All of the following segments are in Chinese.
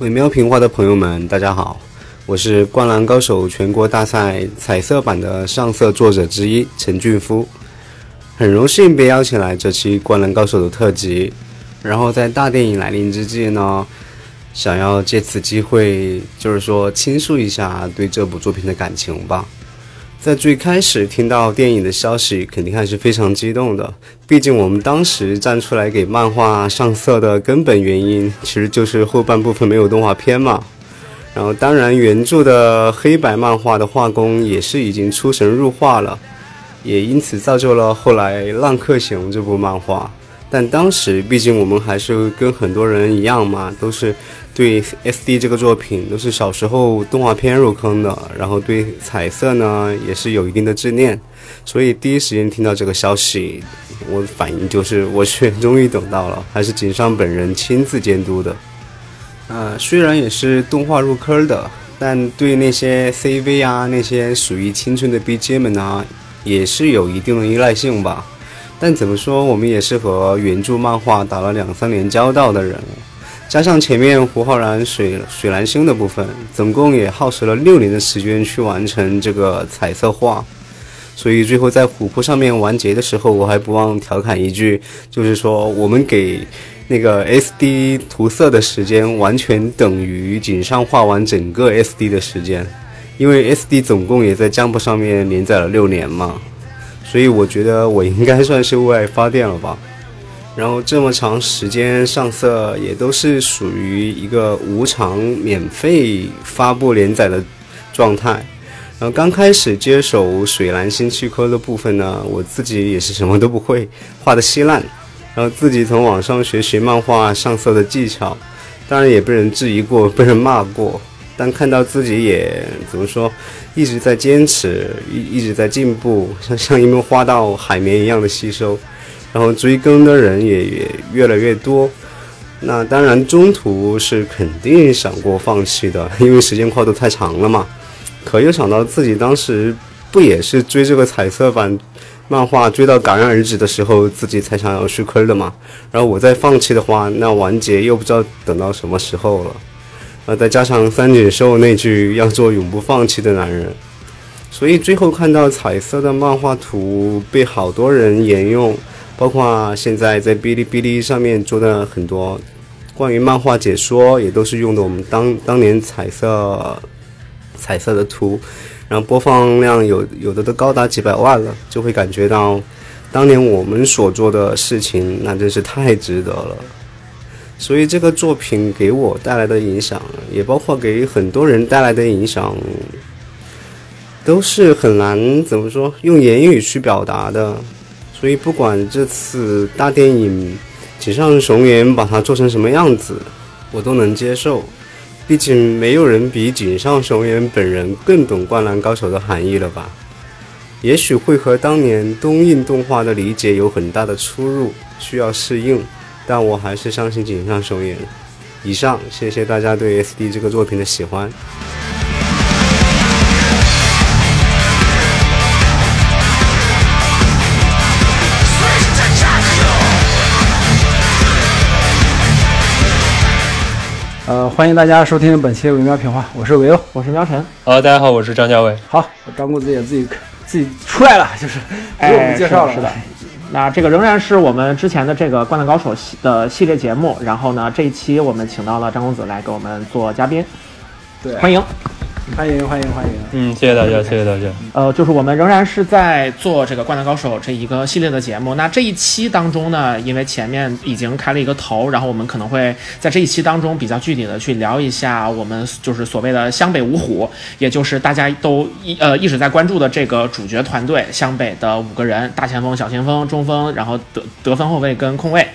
伪喵评话的朋友们，大家好，我是《灌篮高手》全国大赛彩色版的上色作者之一陈俊夫，很荣幸被邀请来这期《灌篮高手》的特辑。然后在大电影来临之际呢，想要借此机会，就是说倾诉一下对这部作品的感情吧。在最开始听到电影的消息，肯定还是非常激动的。毕竟我们当时站出来给漫画上色的根本原因，其实就是后半部分没有动画片嘛。然后，当然原著的黑白漫画的画工也是已经出神入化了，也因此造就了后来《浪客行》这部漫画。但当时，毕竟我们还是跟很多人一样嘛，都是对 SD 这个作品都是小时候动画片入坑的，然后对彩色呢也是有一定的执念，所以第一时间听到这个消息，我反应就是 我去，终于等到了，还是井上本人亲自监督的。呃，虽然也是动画入坑的，但对那些 CV 啊那些属于青春的 BGM 啊，也是有一定的依赖性吧。但怎么说，我们也是和原著漫画打了两三年交道的人，加上前面胡浩然水水蓝星的部分，总共也耗时了六年的时间去完成这个彩色画，所以最后在琥珀上面完结的时候，我还不忘调侃一句，就是说我们给那个 SD 涂色的时间，完全等于井上画完整个 SD 的时间，因为 SD 总共也在 Jump 上面连载了六年嘛。所以我觉得我应该算是为爱发电了吧。然后这么长时间上色也都是属于一个无偿免费发布连载的状态。然后刚开始接手水蓝星区科的部分呢，我自己也是什么都不会，画的稀烂。然后自己从网上学习漫画上色的技巧，当然也被人质疑过，被人骂过。但看到自己也怎么说，一直在坚持，一一直在进步，像像一枚花到海绵一样的吸收，然后追更的人也也越来越多。那当然中途是肯定想过放弃的，因为时间跨度太长了嘛。可又想到自己当时不也是追这个彩色版漫画追到戛然而止的时候，自己才想要续坑的嘛。然后我再放弃的话，那完结又不知道等到什么时候了。呃，再加上三井寿那句要做永不放弃的男人，所以最后看到彩色的漫画图被好多人沿用，包括现在在哔哩哔哩上面做的很多关于漫画解说，也都是用的我们当当年彩色彩色的图，然后播放量有有的都高达几百万了，就会感觉到当年我们所做的事情，那真是太值得了。所以这个作品给我带来的影响，也包括给很多人带来的影响，都是很难怎么说用言语去表达的。所以不管这次大电影井上雄彦把它做成什么样子，我都能接受。毕竟没有人比井上雄彦本人更懂《灌篮高手》的含义了吧？也许会和当年东映动画的理解有很大的出入，需要适应。但我还是相信井上雄彦。以上，谢谢大家对 SD 这个作品的喜欢。呃，欢迎大家收听本期《微妙评话》，我是维欧，我是喵晨。呃，大家好，我是张家伟。好，张公子也自己自己出来了，就是不用我们介绍了，是的。那这个仍然是我们之前的这个《灌篮高手》系的系列节目，然后呢，这一期我们请到了张公子来给我们做嘉宾，对，欢迎。欢迎欢迎欢迎！嗯，谢谢大家，谢谢大家。呃，就是我们仍然是在做这个《灌篮高手》这一个系列的节目。那这一期当中呢，因为前面已经开了一个头，然后我们可能会在这一期当中比较具体的去聊一下我们就是所谓的湘北五虎，也就是大家都一呃一直在关注的这个主角团队——湘北的五个人：大前锋、小前锋、中锋，然后得得分后卫跟控卫。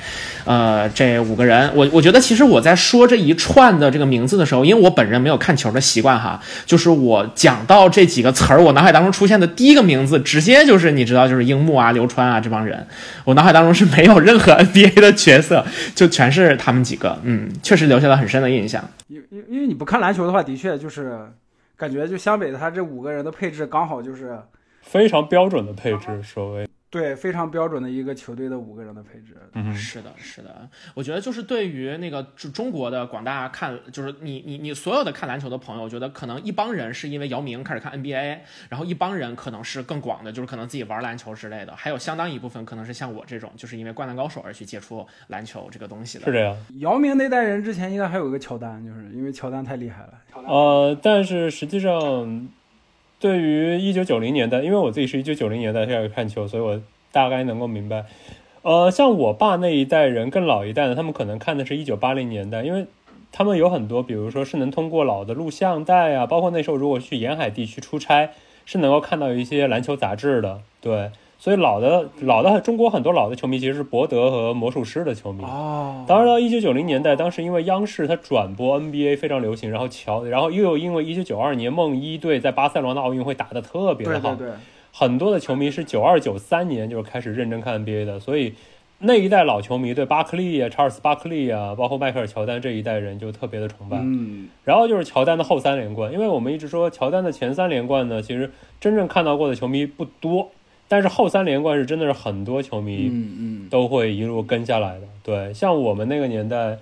呃，这五个人，我我觉得其实我在说这一串的这个名字的时候，因为我本人没有看球的习惯哈，就是我讲到这几个词儿，我脑海当中出现的第一个名字，直接就是你知道，就是樱木啊、流川啊这帮人，我脑海当中是没有任何 NBA 的角色，就全是他们几个，嗯，确实留下了很深的印象。因因因为你不看篮球的话，的确就是感觉就湘北的他这五个人的配置刚好就是非常标准的配置，所谓。对，非常标准的一个球队的五个人的配置。嗯，是的，是的，我觉得就是对于那个中中国的广大看，就是你你你所有的看篮球的朋友，我觉得可能一帮人是因为姚明开始看 NBA，然后一帮人可能是更广的，就是可能自己玩篮球之类的，还有相当一部分可能是像我这种，就是因为灌篮高手而去接触篮球这个东西的。是这样。姚明那代人之前应该还有一个乔丹，就是因为乔丹太厉害了。呃，但是实际上，对于一九九零年代，因为我自己是一九九零年代开始看球，所以我大概能够明白。呃，像我爸那一代人更老一代的，他们可能看的是一九八零年代，因为他们有很多，比如说是能通过老的录像带啊，包括那时候如果去沿海地区出差，是能够看到一些篮球杂志的。对，所以老的老的中国很多老的球迷其实是博德和魔术师的球迷。哦，当然到一九九零年代，当时因为央视它转播 NBA 非常流行，然后乔，然后又因为一九九二年梦一队在巴塞罗那奥运会打得特别的好，对对对，很多的球迷是九二九三年就是开始认真看 NBA 的，所以那一代老球迷对巴克利啊、查尔斯巴克利啊，包括迈克尔乔丹这一代人就特别的崇拜。嗯，然后就是乔丹的后三连冠，因为我们一直说乔丹的前三连冠呢，其实真正看到过的球迷不多，但是后三连冠是真的是很多球迷嗯嗯，都会一路跟下来的。对，像我们那个年代，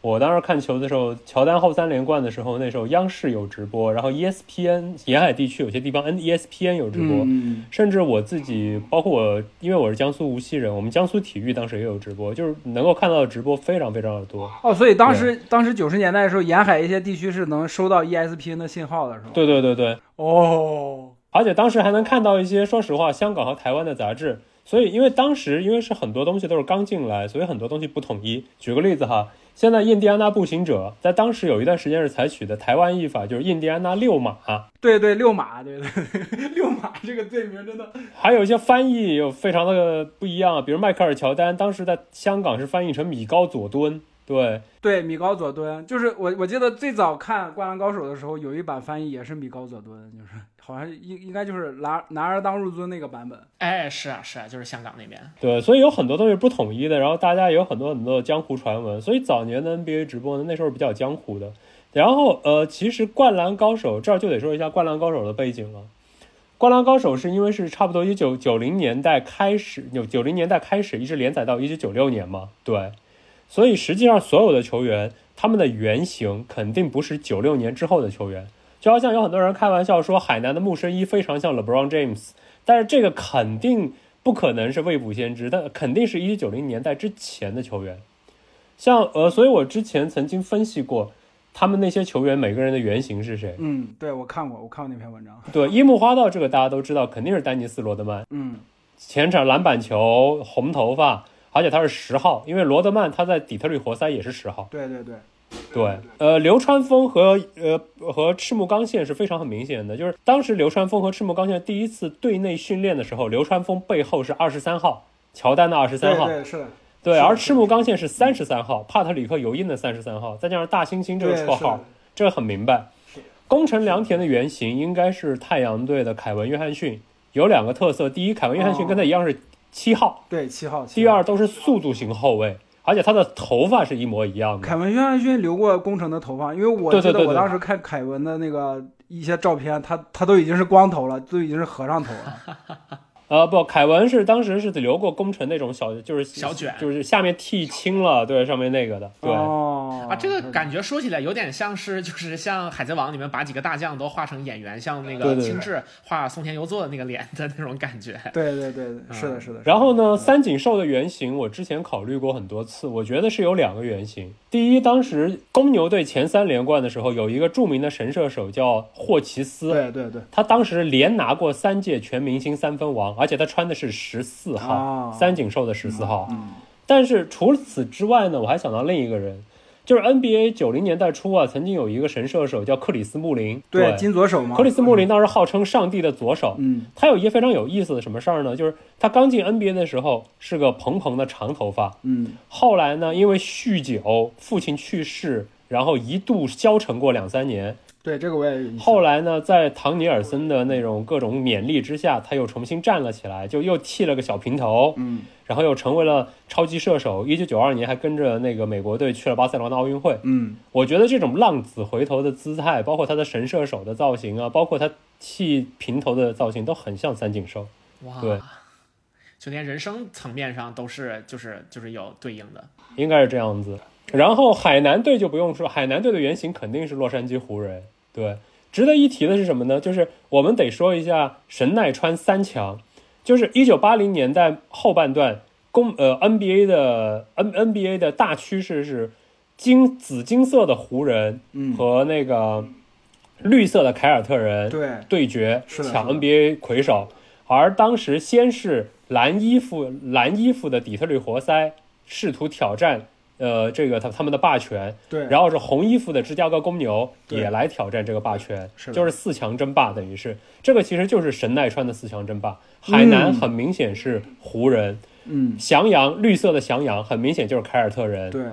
我当时看球的时候，乔丹后三连冠的时候，那时候央视有直播，然后 E ESPN 沿海地区有些地方 N ESPN 有直播，嗯甚至我自己，包括我，因为我是江苏无锡人，我们江苏体育当时也有直播，就是能够看到的直播非常非常的多。哦，所以当时当时九十年代的时候，沿海一些地区是能收到 ESPN 的信号的，是吧？对对对对，哦，而且当时还能看到一些，说实话，香港和台湾的杂志。所以，因为当时因为是很多东西都是刚进来，所以很多东西不统一。举个例子哈，现在印第安纳步行者在当时有一段时间是采取的台湾译法，就是印第安纳六马，对对，六马，对对对，六马这个队名真的，还有一些翻译又非常的不一样，比如迈克尔乔丹当时在香港是翻译成米高佐敦，对，对米高佐敦，就是我我记得最早看《灌篮高手》的时候，有一版翻译也是米高佐敦，就是好像应应该就是拿拿儿当入樽那个版本。哎，是啊，是啊，就是香港那边。对，所以有很多东西不统一的，然后大家也有很多很多的江湖传闻，所以早年的 NBA 直播呢，那时候比较江湖的。然后呃，其实《灌篮高手》这儿就得说一下《灌篮高手》的背景了。《灌篮高手》是因为是差不多一九九零年代开始，九九零年代开始一直连载到一九九六年嘛，对，所以实际上所有的球员他们的原型肯定不是九六年之后的球员，就好像有很多人开玩笑说海南的木生一非常像 LeBron James，但是这个肯定不可能是未卜先知，但肯定是一九九零年代之前的球员。像呃，所以我之前曾经分析过他们那些球员每个人的原型是谁。嗯，对我看过，我看过那篇文章。对，樱木花道这个大家都知道，肯定是丹尼斯罗德曼，嗯，前场篮板球，红头发，而且他是十号，因为罗德曼他在底特律活塞也是十号。对对对，对，呃，流川枫和呃和赤木刚宪是非常很明显的，就是当时流川枫和赤木刚宪第一次队内训练的时候，流川枫背后是二十三号，乔丹的二十三号，是的，对，而赤木刚宪是三十三号，帕特里克尤因的三十三号，再加上大猩猩这个绰号，这个很明白。宫城良田的原型应该是太阳队的凯文约翰逊，有两个特色：第一，凯文约翰逊哦。跟他一样是七号；对七号。七第二，都是速度型后卫，而且他的头发是一模一样的。凯文约翰逊留过工程的头发，因为我记得我当时看凯文的那个一些照片，他他都已经是光头了，都已经是和尚头了。呃，不，凯文是当时是留过工程那种小，就是小卷就是下面剃青了，对，上面那个的，对。哦啊，这个感觉说起来有点像是，就是像《海贼王》里面把几个大将都画成演员，像那对对对个青雉画松田优作的那个脸的那种感觉。对对对，对是的，是的。然后呢，三井寿的原型我之前考虑过很多次，我觉得是有两个原型。第一，当时公牛队前三连冠的时候，有一个著名的神射手叫霍奇斯，对对对，他当时连拿过三届全明星三分王，而且他穿的是十四号，哦三井寿的十四号。嗯，但是除此之外呢，我还想到另一个人，就是 NBA 九零年代初啊，曾经有一个神射手叫克里斯穆林，对，金左手嘛。克里斯穆林当时号称上帝的左手。嗯，他有一个非常有意思的什么事儿呢？就是他刚进 NBA 的时候是个蓬蓬的长头发，嗯后来呢，因为酗酒，父亲去世，然后一度消沉过两三年。对，这个我也有印象。后来呢，在唐尼尔森的那种各种勉励之下，他又重新站了起来，就又剃了个小平头，嗯，然后又成为了超级射手。一九九二年还跟着那个美国队去了巴塞罗那奥运会。嗯，我觉得这种浪子回头的姿态，包括他的神射手的造型啊，包括他剃平头的造型，都很像三井寿。哇，对，就连人生层面上都是就是就是有对应的。应该是这样子。然后海南队就不用说，海南队的原型肯定是洛杉矶湖人。对，值得一提的是什么呢？就是我们得说一下神奈川三强，就是一九八零年代后半段，公呃 NBA 的 N NBA 的大趋势是金紫金色的湖人嗯，和那个绿色的凯尔特人对，对决抢 NBA 魁首，而当时先是蓝衣服蓝衣服的底特律活塞试图挑战呃这个他他们的霸权，对，然后是红衣服的芝加哥公牛也来挑战这个霸权，是就是四强争霸，等于是这个其实就是神奈川的四强争霸。海南嗯很明显是湖人，嗯，翔阳绿色的翔阳很明显就是凯尔特人，对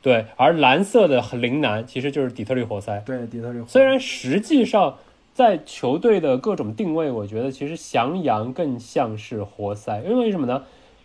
对，而蓝色的陵南其实就是底特律活塞。对，底特律。虽然实际上在球队的各种定位，我觉得其实翔阳更像是活塞，因为什么呢？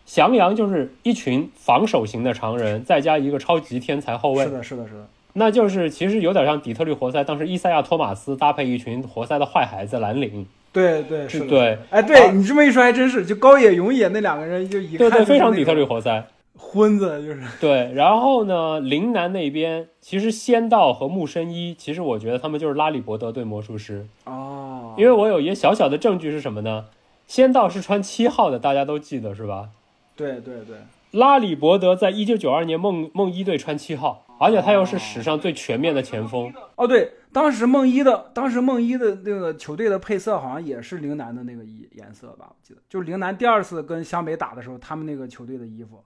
翔阳就是一群防守型的常人，再加一个超级天才后卫是，的，是的，是的，那就是其实有点像底特律活塞当时伊赛亚托马斯搭配一群活塞的坏孩子蓝领，对对是。对哎，对而你这么一说还真是，就高野永野那两个人，就一看对对，非常底特律活塞。昏子，就是对，然后呢，陵南那边其实仙道和木生一，其实我觉得他们就是拉里伯德对魔术师，哦，因为我有一个小小的证据是什么呢？仙道是穿七号的，大家都记得是吧？对对对，拉里伯德在一九九二年梦梦一队穿七号，而且他又是史上最全面的前锋。哦对，当时梦一的，当时梦一的那个球队的配色好像也是陵南的那个衣颜色吧，我记得，就是陵南第二次跟湘北打的时候，他们那个球队的衣服。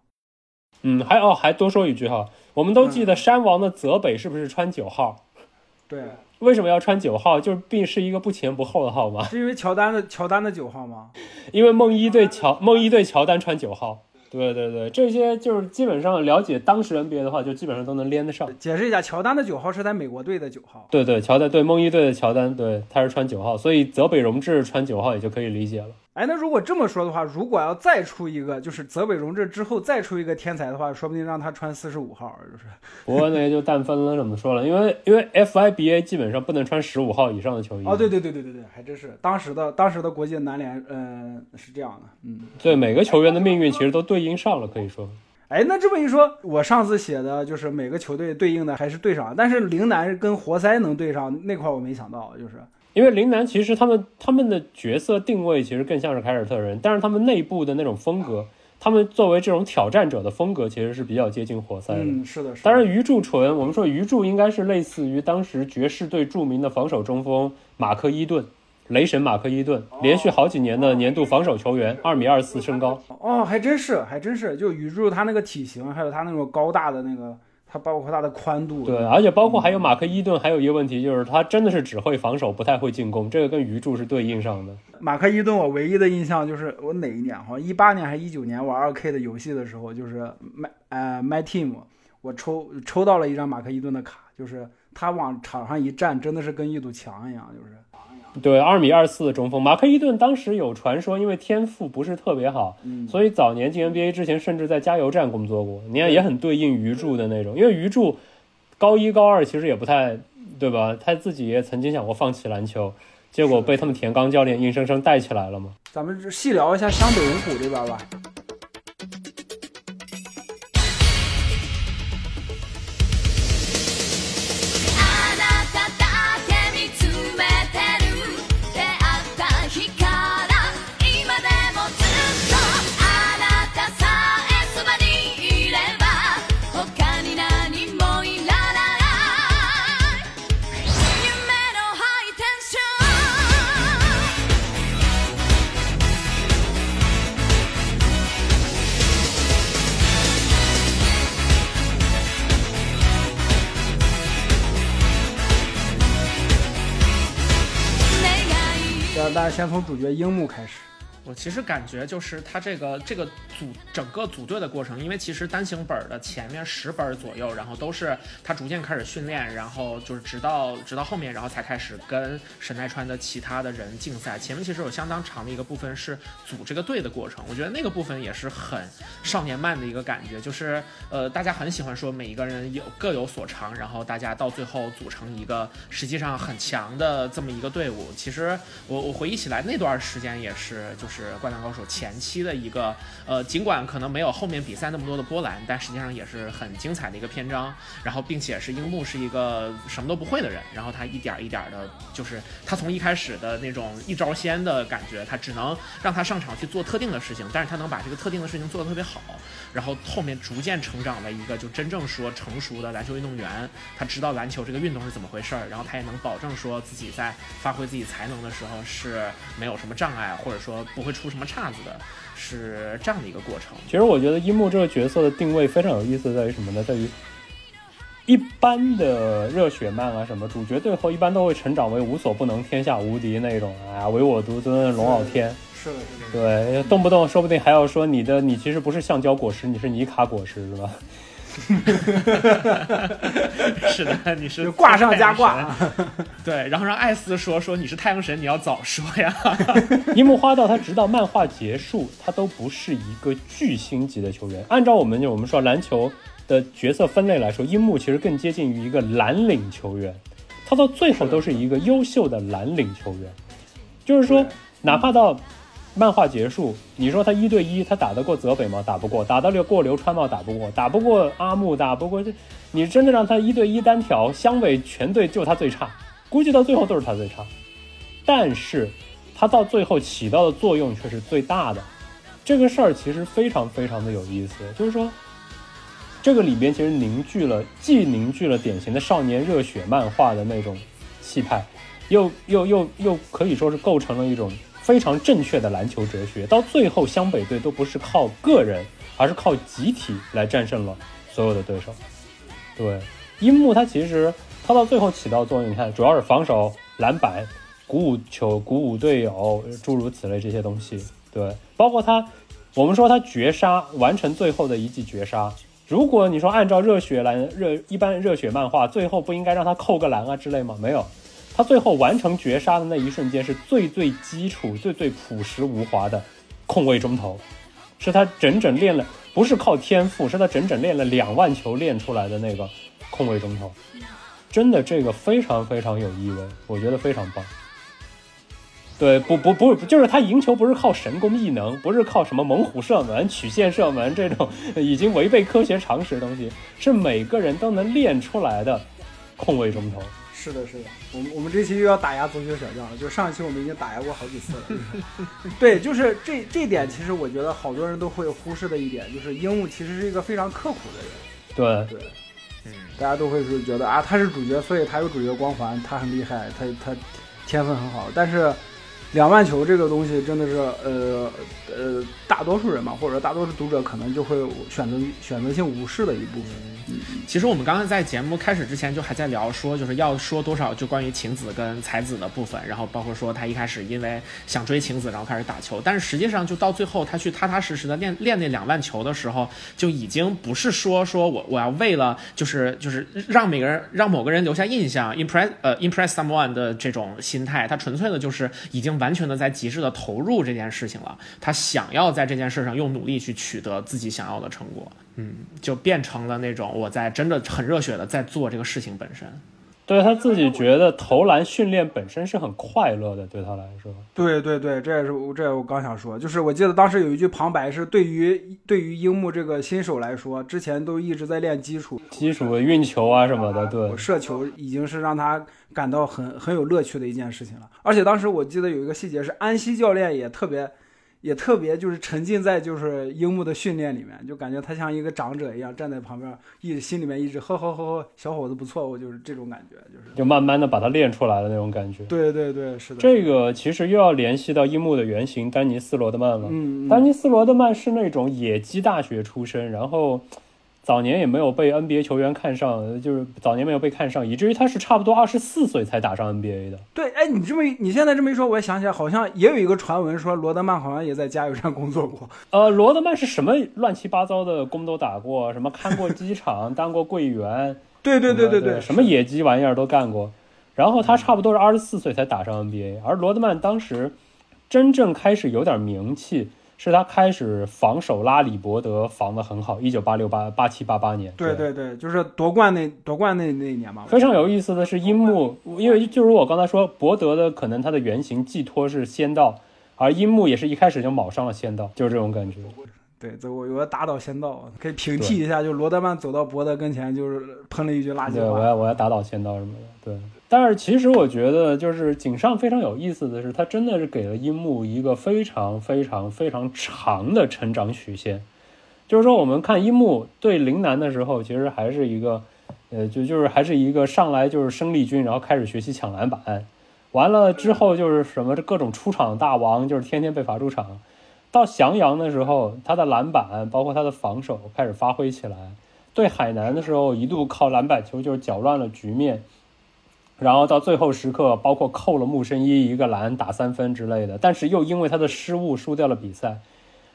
嗯，还哦，还多说一句哈，我们都记得山王的泽北是不是穿九号？对，为什么要穿九号？就是并是一个不前不后的号码。是因为乔丹的乔丹的九号吗？因为梦一对乔梦一对乔丹穿九号。对对对，这些就是基本上了解当时 NBA 的话，就基本上都能连得上。解释一下，乔丹的九号是在美国队的九号。对对，乔丹对梦一队的乔丹，对他是穿九号，所以泽北荣治穿九号也就可以理解了。哎，那如果这么说的话，如果要再出一个，就是泽北荣治之后再出一个天才的话，说不定让他穿四十五号，就是不过那就淡分了，怎么说了？因为因为 FIBA 基本上不能穿十五号以上的球衣。哦，对对对对对对，还真是当时的当时的国际男联，嗯、是这样的，嗯。对每个球员的命运其实都对应上了，可以说。哎，那这么一说，我上次写的就是每个球队对应的还是对上，但是陵南跟活塞能对上那块儿我没想到，就是因为林南其实他们他们的角色定位其实更像是凯尔特人，但是他们内部的那种风格，他们作为这种挑战者的风格其实是比较接近活塞的。嗯，是的，是的。当然，鱼柱纯，我们说鱼柱应该是类似于当时爵士队著名的防守中锋马克伊顿，雷神马克伊顿，连续好几年的年度防守球员，二米二四身高。哦，还真是，还真是，就宇柱他那个体型，还有他那种高大的那个，他包括它的宽度，对，而且包括还有马克伊顿，还有一个问题就是他真的是只会防守，不太会进攻，这个跟鱼柱是对应上的。马克伊顿，我唯一的印象就是我哪一年，好像一八年还是一九年玩二 K 的游戏的时候，就是 My 呃 My Team，我抽抽到了一张马克伊顿的卡，就是他往场上一站，真的是跟一堵墙一样，就是。对，二米二四的中锋马克伊顿当时有传说，因为天赋不是特别好，嗯所以早年进 NBA 之前甚至在加油站工作过。你看也很对应鱼柱的那种，因为鱼柱高一高二其实也不太对吧？他自己也曾经想过放弃篮球，结果被他们田刚教练硬生生带起来了嘛。咱们细聊一下湘北五虎这边吧。大家先从主角樱木开始。我其实感觉就是他这个这个组整个组队的过程，因为其实单行本的前面十本左右，然后都是他逐渐开始训练，然后就是直到直到后面，然后才开始跟神奈川的其他的人竞赛。前面其实有相当长的一个部分是组这个队的过程，我觉得那个部分也是很少年漫的一个感觉，就是呃大家很喜欢说每一个人有各有所长，然后大家到最后组成一个实际上很强的这么一个队伍。其实我我回忆起来那段时间也是，就是是《灌篮高手》前期的一个，呃，尽管可能没有后面比赛那么多的波澜，但实际上也是很精彩的一个篇章。然后，并且是樱木是一个什么都不会的人，然后他一点儿一点儿的，就是他从一开始的那种一招鲜的感觉，他只能让他上场去做特定的事情，但是他能把这个特定的事情做得特别好。然后后面逐渐成长为一个就真正说成熟的篮球运动员，他知道篮球这个运动是怎么回事儿，然后他也能保证说自己在发挥自己才能的时候是没有什么障碍，或者说不会出什么岔子的，是这样的一个过程。其实我觉得樱木这个角色的定位非常有意思，在于什么呢？在于一般的热血漫啊，什么主角最后一般都会成长为无所不能、天下无敌那种啊，唯我独尊、龙傲天。是的，是的。对，动不动说不定还要说你的你其实不是橡胶果实，你是尼卡果实，是吧？是的，你是挂上加挂，对，然后让艾斯说说你是太阳神，你要早说呀。樱木花道他直到漫画结束，他都不是一个巨星级的球员。按照我们我们说篮球的角色分类来说，樱木其实更接近于一个蓝领球员，他到最后都是一个优秀的蓝领球员。就是说，哪怕到漫画结束，你说他一对一，他打得过泽北吗？打不过。打得了过流川吗？打不过。打不过阿木，打不过这，你真的让他一对一单挑，湘北全队就他最差，估计到最后都是他最差。但是他到最后起到的作用却是最大的。这个事儿其实非常非常的有意思，就是说，这个里边其实凝聚了，既凝聚了典型的少年热血漫画的那种气派，又又又又可以说是构成了一种非常正确的篮球哲学。到最后，湘北队都不是靠个人，而是靠集体来战胜了所有的对手。对，樱木他其实他到最后起到作用，你看主要是防守、篮板、鼓舞球、鼓舞队友，诸如此类这些东西。对，包括他，我们说他绝杀完成最后的一记绝杀。如果你说按照热血篮热一般热血漫画，最后不应该让他扣个篮啊之类吗？没有，他最后完成绝杀的那一瞬间是最最基础、最最朴实无华的空位中投，是他整整练了，不是靠天赋，是他整整练了两万球练出来的那个空位中投。真的，这个非常非常有意味，我觉得非常棒。对，不不不，就是他赢球不是靠神功异能，不是靠什么猛虎射门、曲线射门这种 已经违背科学常识的东西，是每个人都能练出来的空位中投。是的，是的，我们我们这期又要打压足球小将了，就上一期我们已经打压过好几次了。对，就是这这点，其实我觉得好多人都会忽视的一点，就是樱木其实是一个非常刻苦的人。对，对，嗯，大家都会是觉得啊，他是主角，所以他有主角光环，他很厉害，他他天分很好，但是。两万球这个东西真的是，呃呃，大多数人嘛，或者大多数读者可能就会选择选择性无视的一部分。其实我们刚刚在节目开始之前就还在聊说，就是要说多少就关于晴子跟才子的部分，然后包括说他一开始因为想追晴子，然后开始打球，但是实际上就到最后他去踏踏实实的练练那两万球的时候，就已经不是说说我我要为了就是就是让每个人让某个人留下印象，impress 呃 impress someone 的这种心态，他纯粹的就是已经完全的在极致的投入这件事情了，他想要在这件事上用努力去取得自己想要的成果。嗯，就变成了那种我在真的很热血的在做这个事情本身。对他自己觉得投篮训练本身是很快乐的，对他来说。对对对，这也是我这我刚想说，就是我记得当时有一句旁白是对于对于樱木这个新手来说，之前都一直在练基础，基础运球啊什么的，对，射球已经是让他感到很很有乐趣的一件事情了。而且当时我记得有一个细节是安西教练也特别。也特别就是沉浸在就是樱木的训练里面，就感觉他像一个长者一样站在旁边，一直心里面一直呵呵呵呵，小伙子不错，我就是这种感觉，就是就慢慢的把他练出来的那种感觉。对对对，是的。这个其实又要联系到樱木的原型丹尼斯罗德曼了。嗯，嗯丹尼斯罗德曼是那种野鸡大学出身，然后早年也没有被 NBA 球员看上，就是早年没有被看上，以至于他是差不多二十四岁才打上 NBA 的。对，哎，你这么你现在这么一说，我也想起来，好像也有一个传闻说罗德曼好像也在加油站工作过。呃，罗德曼是什么乱七八糟的工都打过，什么看过机场，当过柜员，对对对对对，什么野鸡玩意儿都干过。然后他差不多是二十四岁才打上 NBA，而罗德曼当时真正开始有点名气，是他开始防守拉里伯德防得很好，一九八六八八七八八年。对对对，就是夺冠那夺冠那那一年嘛。非常有意思的是，樱木，因为就如我刚才说，伯德的可能他的原型寄托是仙道而樱木也是一开始就卯上了仙道，就是这种感觉。对，这我有个打倒仙道，可以平替一下，就罗德曼走到伯德跟前，就是喷了一句垃圾对，我。要我要打倒仙道什么的，对。但是其实我觉得，就是井上非常有意思的是，他真的是给了樱木一个非常非常非常长的成长曲线。就是说，我们看樱木对陵南的时候，其实还是一个，呃，就就是还是一个上来就是生力军，然后开始学习抢篮板，完了之后就是什么各种出场大王，就是天天被罚出场。到翔阳的时候，他的篮板包括他的防守开始发挥起来。对海南的时候，一度靠篮板球就是搅乱了局面，然后到最后时刻，包括扣了木生一一个篮打三分之类的，但是又因为他的失误输掉了比赛。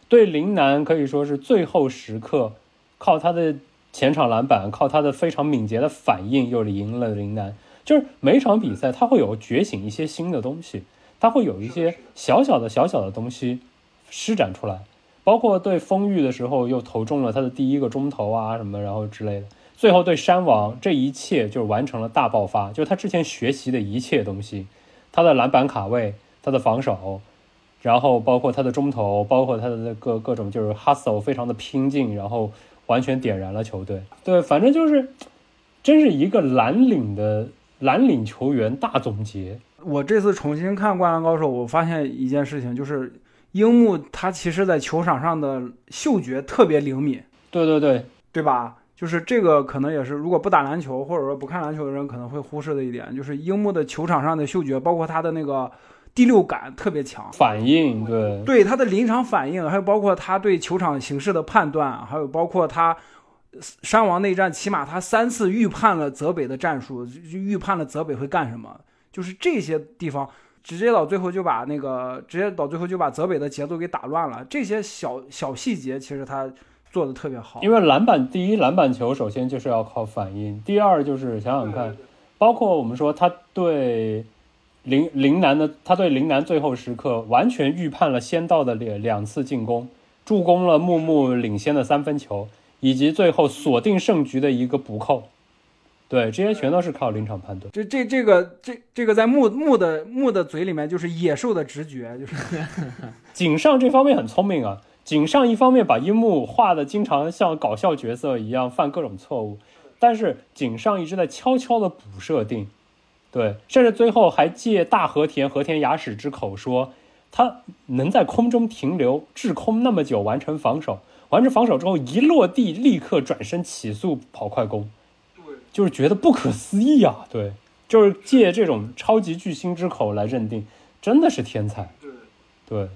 对林南可以说是最后时刻，靠他的前场篮板，靠他的非常敏捷的反应，又赢了林南。就是每场比赛他会有觉醒一些新的东西，他会有一些小小的小小的东西施展出来。包括对丰裕的时候，又投中了他的第一个中投啊什么，然后之类的。最后对山王，这一切就完成了大爆发，就是他之前学习的一切东西，他的篮板卡位，他的防守，然后包括他的中投，包括他的各各种就是 hustle 非常的拼劲，然后完全点燃了球队。对，反正就是，真是一个蓝领的蓝领球员大总结。我这次重新看《灌篮高手》，我发现一件事情，就是樱木他其实在球场上的嗅觉特别灵敏，对对对，对吧？就是这个可能也是，如果不打篮球或者说不看篮球的人可能会忽视的一点，就是樱木的球场上的嗅觉，包括他的那个第六感特别强。反应对对他的临场反应，还有包括他对球场形势的判断，还有包括他山王内战，起码他三次预判了泽北的战术，预判了泽北会干什么，就是这些地方直接到最后就把那个直接到最后就把泽北的节奏给打乱了。这些小小细节其实他做的特别好。因为篮板第一，篮板球首先就是要靠反应；第二就是想想看，包括我们说他对林林南的，他对林南最后时刻完全预判了先到的两两次进攻，助攻了木木领先的三分球，以及最后锁定胜局的一个补扣。对，这些全都是靠临场判断。这这这个这这个在木木的木的嘴里面就是野兽的直觉，就是 井上这方面很聪明啊。井上一方面把樱木画的经常像搞笑角色一样犯各种错误，但是井上一直在悄悄的补设定，对，甚至最后还借大和田和田雅史之口说，他能在空中停留滞空那么久完成防守，完成防守之后一落地立刻转身起速跑快攻，就是觉得不可思议啊，对，就是借这种超级巨星之口来认定，真的是天才，对。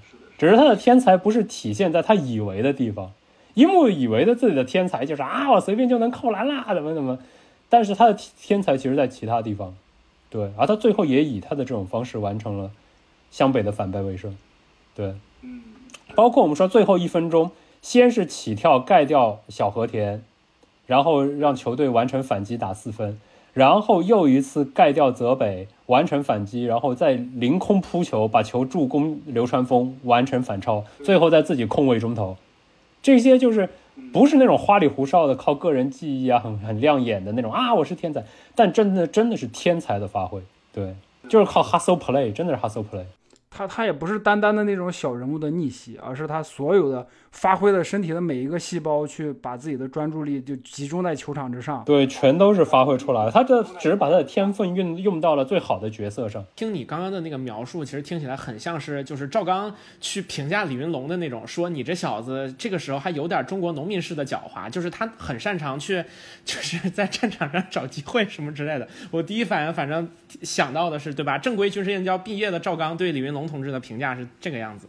只是他的天才不是体现在他以为的地方，樱木以为的自己的天才就是啊，我随便就能扣篮啦，怎么怎么，但是他的天才其实在其他地方，对，而他最后也以他的这种方式完成了湘北的反败为胜，对，包括我们说最后一分钟，先是起跳盖掉小和田，然后让球队完成反击打四分，然后又一次盖掉泽北，完成反击，然后再凌空扑球，把球助攻流川枫，完成反超，最后在自己空位中投。这些就是不是那种花里胡哨的，靠个人技艺啊，很很亮眼的那种啊，我是天才，但真的真的是天才的发挥，对，就是靠 hustle play，真的是 hustle play。他他也不是单单的那种小人物的逆袭，而是他所有的发挥了身体的每一个细胞，去把自己的专注力就集中在球场之上。对，全都是发挥出来了。他这只是把他的天分运用到了最好的角色上。听你刚刚的那个描述，其实听起来很像是就是赵刚去评价李云龙的那种，说你这小子这个时候还有点中国农民式的狡猾，就是他很擅长去就是在战场上找机会什么之类的。我第一反应反正想到的是，对吧？正规军事院校毕业的赵刚对李云龙同志的评价是这个样子。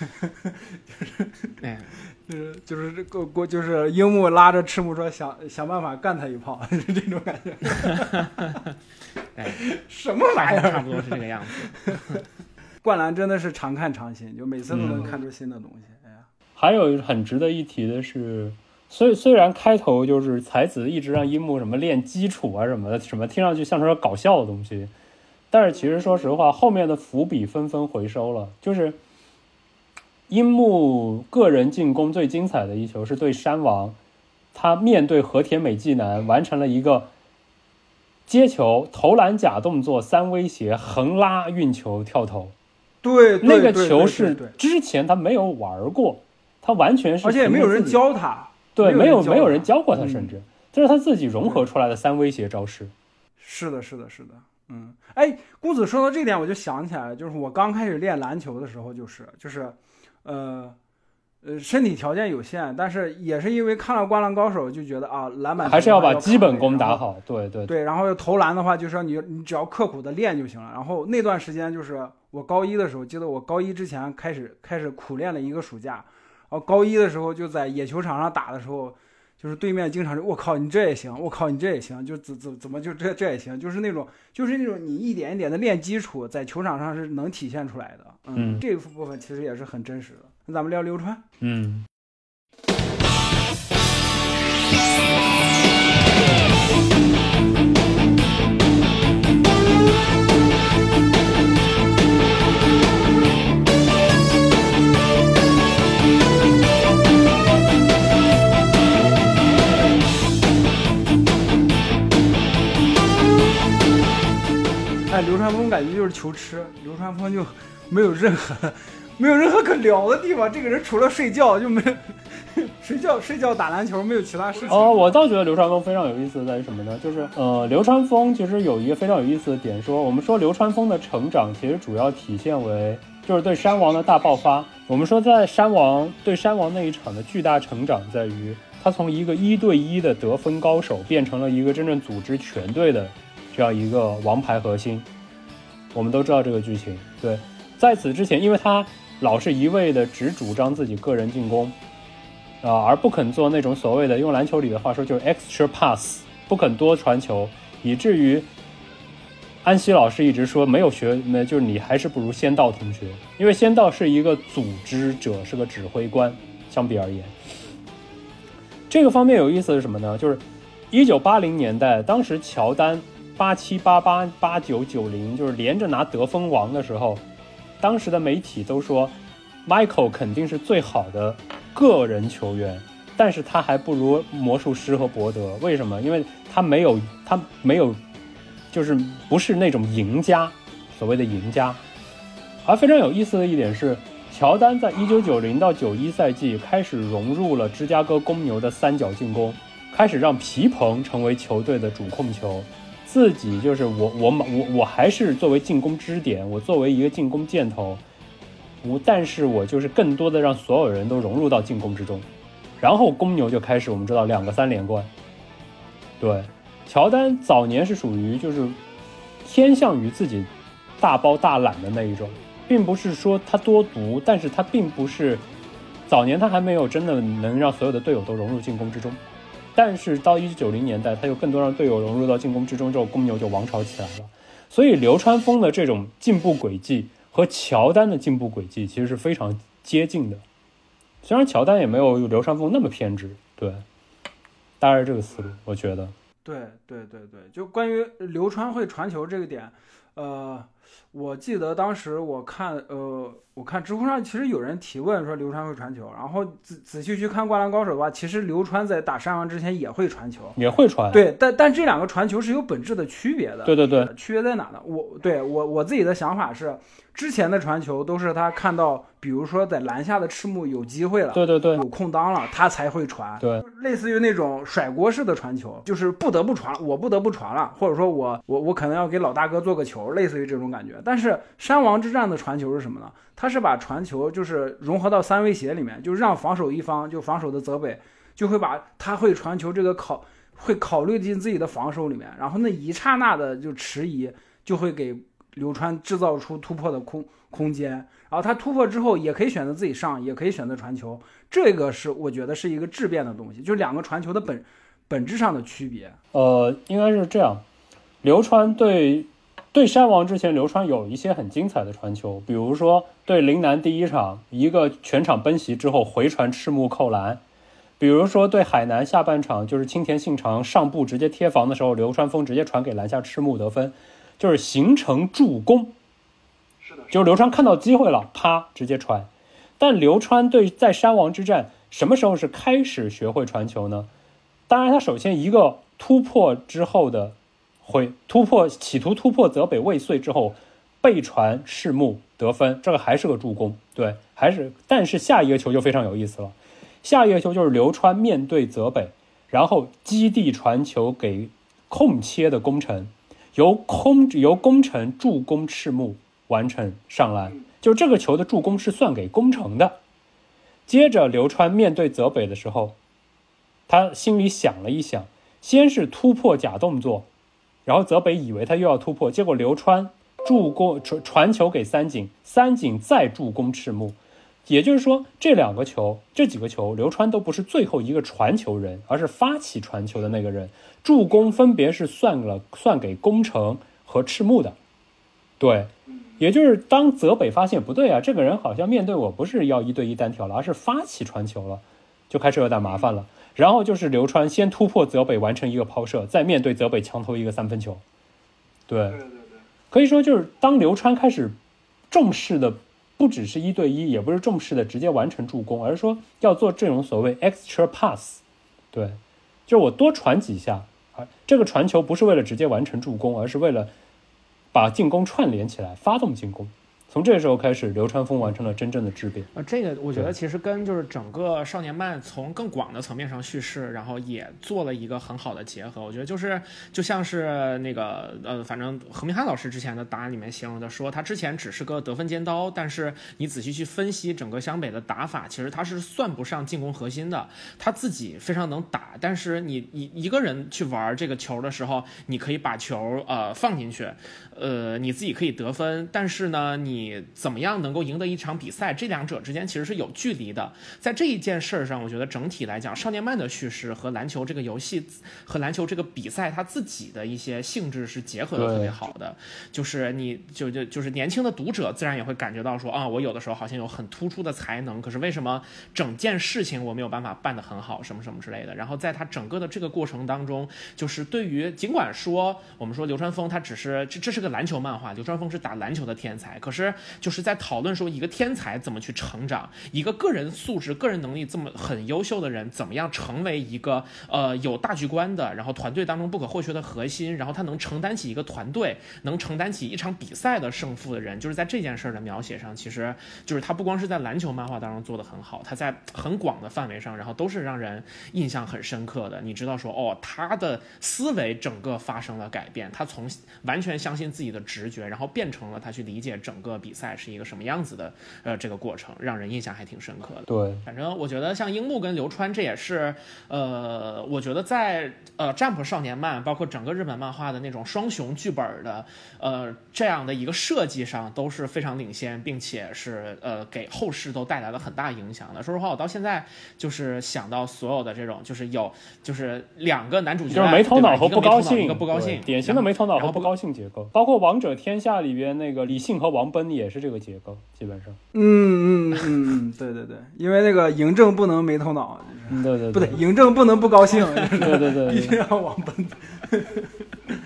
哎，就是就是这个国就是樱木拉着赤木说想想办法干他一炮，是这种感觉。哎，什么玩意儿？差不多是这个样子。灌篮真的是常看常新，就每次都能看出新的东西。哎呀，还有很值得一提的是，虽虽然开头就是才子一直让樱木什么练基础啊什么的，什么听上去像是搞笑的东西，但是其实说实话，后面的伏笔纷纷回收了。就是樱木个人进攻最精彩的一球是对山王，他面对和田美纪男完成了一个接球投篮假动作三威胁横拉运球跳投，对，对那个球是之前他没有玩过，他完全是而且也没有人教他，对，没有没有人教过他，嗯。甚至这是他自己融合出来的三威胁招式。是的，是的，是的，嗯，哎，姑子说到这点，我就想起来了，就是我刚开始练篮球的时候，就是就是，呃。呃，身体条件有限，但是也是因为看了《灌篮高手》，就觉得啊，篮板还是要把基本功打好。对对对，然后要投篮的话，就是说你你只要刻苦的练就行了。然后那段时间就是我高一的时候，记得我高一之前开始开始苦练了一个暑假，然后高一的时候就在野球场上打的时候，就是对面经常是我靠你这也行，我靠你这也行，就怎怎怎么就这这也行，就是那种就是那种你一点一点的练基础，在球场上是能体现出来的。嗯这个部分其实也是很真实的。那咱们聊流川，嗯，流川枫感觉就是求吃，流川枫就没有任何没有任何可聊的地方。这个人除了睡觉就没睡觉、睡觉、打篮球，没有其他事情。哦，我倒觉得流川枫非常有意思在于什么呢？就是呃，流川枫其实有一个非常有意思的点，说我们说流川枫的成长其实主要体现为就是对山王的大爆发。我们说在山王对山王那一场的巨大成长在于他从一个一对一的得分高手变成了一个真正组织全队的这样一个王牌核心。我们都知道这个剧情，对，在此之前，因为他老是一味的只主张自己个人进攻，啊、而不肯做那种所谓的用篮球里的话说就是 extra pass，不肯多传球，以至于安西老师一直说没有学，那就是你还是不如仙道同学，因为仙道是一个组织者，是个指挥官，相比而言，这个方面有意思是什么呢？就是一九八零年代，当时乔丹八七八八八九九零就是连着拿得分王的时候，当时的媒体都说 Michael 肯定是最好的个人球员，但是他还不如魔术师和伯德。为什么？因为他没有他没有，就是不是那种赢家，所谓的赢家。而非常有意思的一点是，乔丹在一九九零到九一赛季开始融入了芝加哥公牛的三角进攻，开始让皮蓬成为球队的主控球。自己就是我我我我还是作为进攻支点，我作为一个进攻箭头，我但是我就是更多的让所有人都融入到进攻之中，然后公牛就开始我们知道两个三连冠，对，乔丹早年是属于就是偏向于自己大包大揽的那一种，并不是说他多毒，但是他并不是早年他还没有真的能让所有的队友都融入进攻之中。但是到一九九零年代，他又更多让队友融入到进攻之中之后，公牛就王朝起来了。所以流川枫的这种进步轨迹和乔丹的进步轨迹其实是非常接近的。虽然乔丹也没有流川枫那么偏执，对，大概是这个思路，我觉得。对对对对，就关于流川会传球这个点，呃，我记得当时我看，呃，我看知乎上其实有人提问说流川会传球，然后仔仔细去看《灌篮高手》的话，其实流川在打山王之前也会传球。也会传，对，但但这两个传球是有本质的区别的。对对对，区别在哪呢？我对我我自己的想法是，之前的传球都是他看到，比如说在篮下的赤木有机会了，对对对有空当了，他才会传。对，类似于那种甩锅式的传球，就是不得不传，我不得不传了，或者说我我我可能要给老大哥做个球，类似于这种感觉。但是山王之战的传球是什么呢？他是把传球就是融合到三威胁里面，就是让防守一方就防守的泽北就会把他会传球这个考会考虑进自己的防守里面，然后那一刹那的就迟疑就会给流川制造出突破的空空间，然后他突破之后也可以选择自己上，也可以选择传球，这个是我觉得是一个质变的东西，就两个传球的本本质上的区别。呃，应该是这样。流川对对山王之前，流川有一些很精彩的传球，比如说对陵南第一场一个全场奔袭之后回传赤木扣篮，比如说对海南下半场就是青田信长上步直接贴防的时候，流川枫直接传给篮下赤木得分，就是形成助攻。是的，就流川看到机会了，啪直接传。但流川对在山王之战什么时候是开始学会传球呢？当然，他首先一个突破之后的回突破，企图突破泽北未遂之后，背传赤木得分，这个还是个助攻，对，还是，但是下一个球就非常有意思了，下一个球就是流川面对泽北，然后基地传球给空切的宫城，由空由宫城助攻赤木完成上篮，就这个球的助攻是算给宫城的。接着流川面对泽北的时候，他心里想了一想，先是突破假动作，然后泽北以为他又要突破，结果流川助攻传传球给三井，三井再助攻赤木。也就是说，这两个球，这几个球，流川都不是最后一个传球人，而是发起传球的那个人。助攻分别是算了算给宫城和赤木的。对，也就是当泽北发现不对啊，这个人好像面对我不是要一对一单挑了，而是发起传球了，就开始有点麻烦了。然后就是刘川先突破泽北完成一个抛射，再面对泽北强投一个三分球。对，可以说就是当刘川开始重视的不只是一对一，也不是重视的直接完成助攻，而是说要做这种所谓 extra pass。对，就是我多传几下啊，这个传球不是为了直接完成助攻，而是为了把进攻串联起来，发动进攻。从这个时候开始，流川枫完成了真正的质变。呃，这个我觉得其实跟就是整个少年漫从更广的层面上叙事，然后也做了一个很好的结合。我觉得就是就像是那个呃，反正何明翰老师之前的答案里面形容的说，他之前只是个得分尖刀，但是你仔细去分析整个湘北的打法，其实他是算不上进攻核心的。他自己非常能打，但是你你一个人去玩这个球的时候，你可以把球呃放进去，呃，你自己可以得分，但是呢，你怎么样能够赢得一场比赛，这两者之间其实是有距离的。在这一件事儿上，我觉得整体来讲，少年漫的叙事和篮球这个游戏和篮球这个比赛它自己的一些性质是结合的特别好的。就是你就就就是年轻的读者自然也会感觉到说啊，我有的时候好像有很突出的才能，可是为什么整件事情我没有办法办得很好，什么什么之类的。然后在他整个的这个过程当中，就是对于尽管说我们说流川枫他只是这这是个篮球漫画，流川枫是打篮球的天才，可是就是在讨论说一个天才怎么去成长，一个个人素质、个人能力这么很优秀的人，怎么样成为一个呃有大局观的，然后团队当中不可或缺的核心，然后他能承担起一个团队，能承担起一场比赛的胜负的人，就是在这件事的描写上，其实就是他不光是在篮球漫画当中做得很好，他在很广的范围上，然后都是让人印象很深刻的。你知道说哦，他的思维整个发生了改变，他从完全相信自己的直觉，然后变成了他去理解整个比赛是一个什么样子的，呃，这个过程让人印象还挺深刻的。对，反正我觉得像樱木跟流川，这也是呃，我觉得在呃 Jump 少年漫，包括整个日本漫画的那种双雄剧本的呃这样的一个设计上，都是非常领先，并且是呃给后世都带来了很大影响的。说实话，我到现在就是想到所有的这种，就是有就是两个男主角，就是没头脑和不高兴，一个不高兴，典型的没头脑和不高兴结构。包括《王者天下》里边那个李信和王奔也是这个结构，基本上。嗯嗯嗯嗯，对对对，因为那个嬴政不能没头脑，嗯，对对不对，嬴政不能不高兴，就 是对对对对 对须要王奔。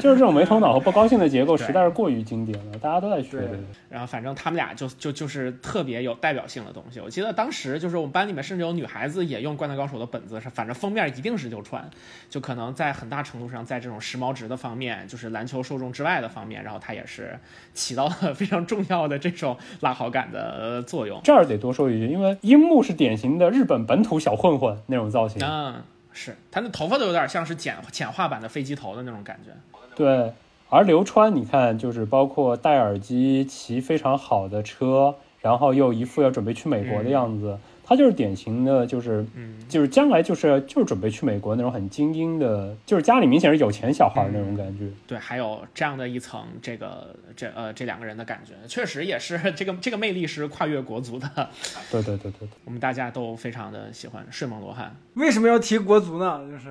就是这种没头脑和不高兴的结构实在是过于经典了，大家都在学。然后反正他们俩就就就是特别有代表性的东西。我记得当时就是我们班里面甚至有女孩子也用《灌篮高手》的本子，是反正封面一定是流川，就可能在很大程度上在这种时髦值的方面，就是篮球受众之外的方面，然后它也是起到了非常重要的这种拉好感的呃作用。这儿得多说一句，因为樱木是典型的日本本土小混混那种造型，嗯，是他那头发都有点像是简简化版的飞机头的那种感觉。对。而刘川，你看，就是包括戴耳机、骑非常好的车，然后又一副要准备去美国的样子，他就是典型的，就是嗯，就是将来就是就是准备去美国那种很精英的，就是家里明显是有钱小孩儿那种感觉。对，还有这样的一层这个这呃这两个人的感觉，确实也是这个这个魅力是跨越国足的。对对对对对，我们大家都非常的喜欢睡梦罗汉。为什么要提国足呢？就是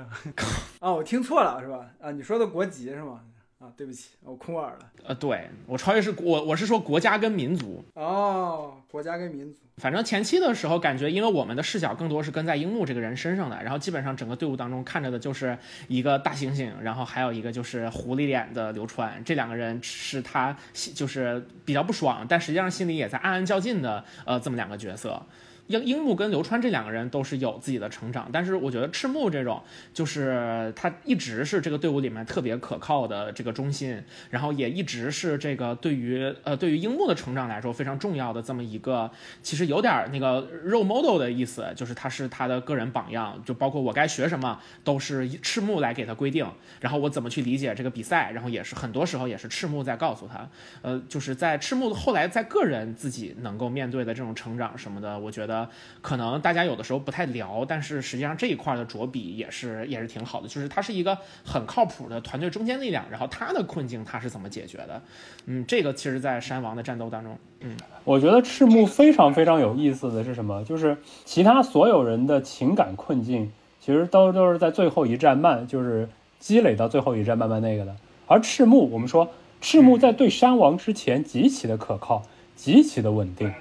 啊，我听错了是吧？啊，你说的国籍是吗？啊，对不起，我空耳了。呃，对我超越是我我是说国家跟民族。哦，国家跟民族。反正前期的时候，感觉因为我们的视角更多是跟在樱木这个人身上的，然后基本上整个队伍当中看着的就是一个大猩猩，然后还有一个就是狐狸脸的流川，这两个人是他就是比较不爽，但实际上心里也在暗暗较劲的呃这么两个角色。樱樱木跟流川这两个人都是有自己的成长，但是我觉得赤木这种，就是他一直是这个队伍里面特别可靠的这个中心，然后也一直是这个对于呃对于樱木的成长来说非常重要的这么一个，其实有点那个 role model 的意思，就是他是他的个人榜样，就包括我该学什么都是赤木来给他规定，然后我怎么去理解这个比赛，然后也是很多时候也是赤木在告诉他，呃，就是在赤木后来在个人自己能够面对的这种成长什么的，我觉得可能大家有的时候不太聊，但是实际上这一块的着笔也是也是挺好的，就是他是一个很靠谱的团队中坚力量，然后他的困境他是怎么解决的？嗯，这个其实，在山王的战斗当中，嗯，我觉得赤木非常非常有意思的是什么？就是其他所有人的情感困境，其实都都是在最后一战慢，就是积累到最后一战慢慢那个的。而赤木，我们说赤木在对山王之前极其的可靠，极其的稳定。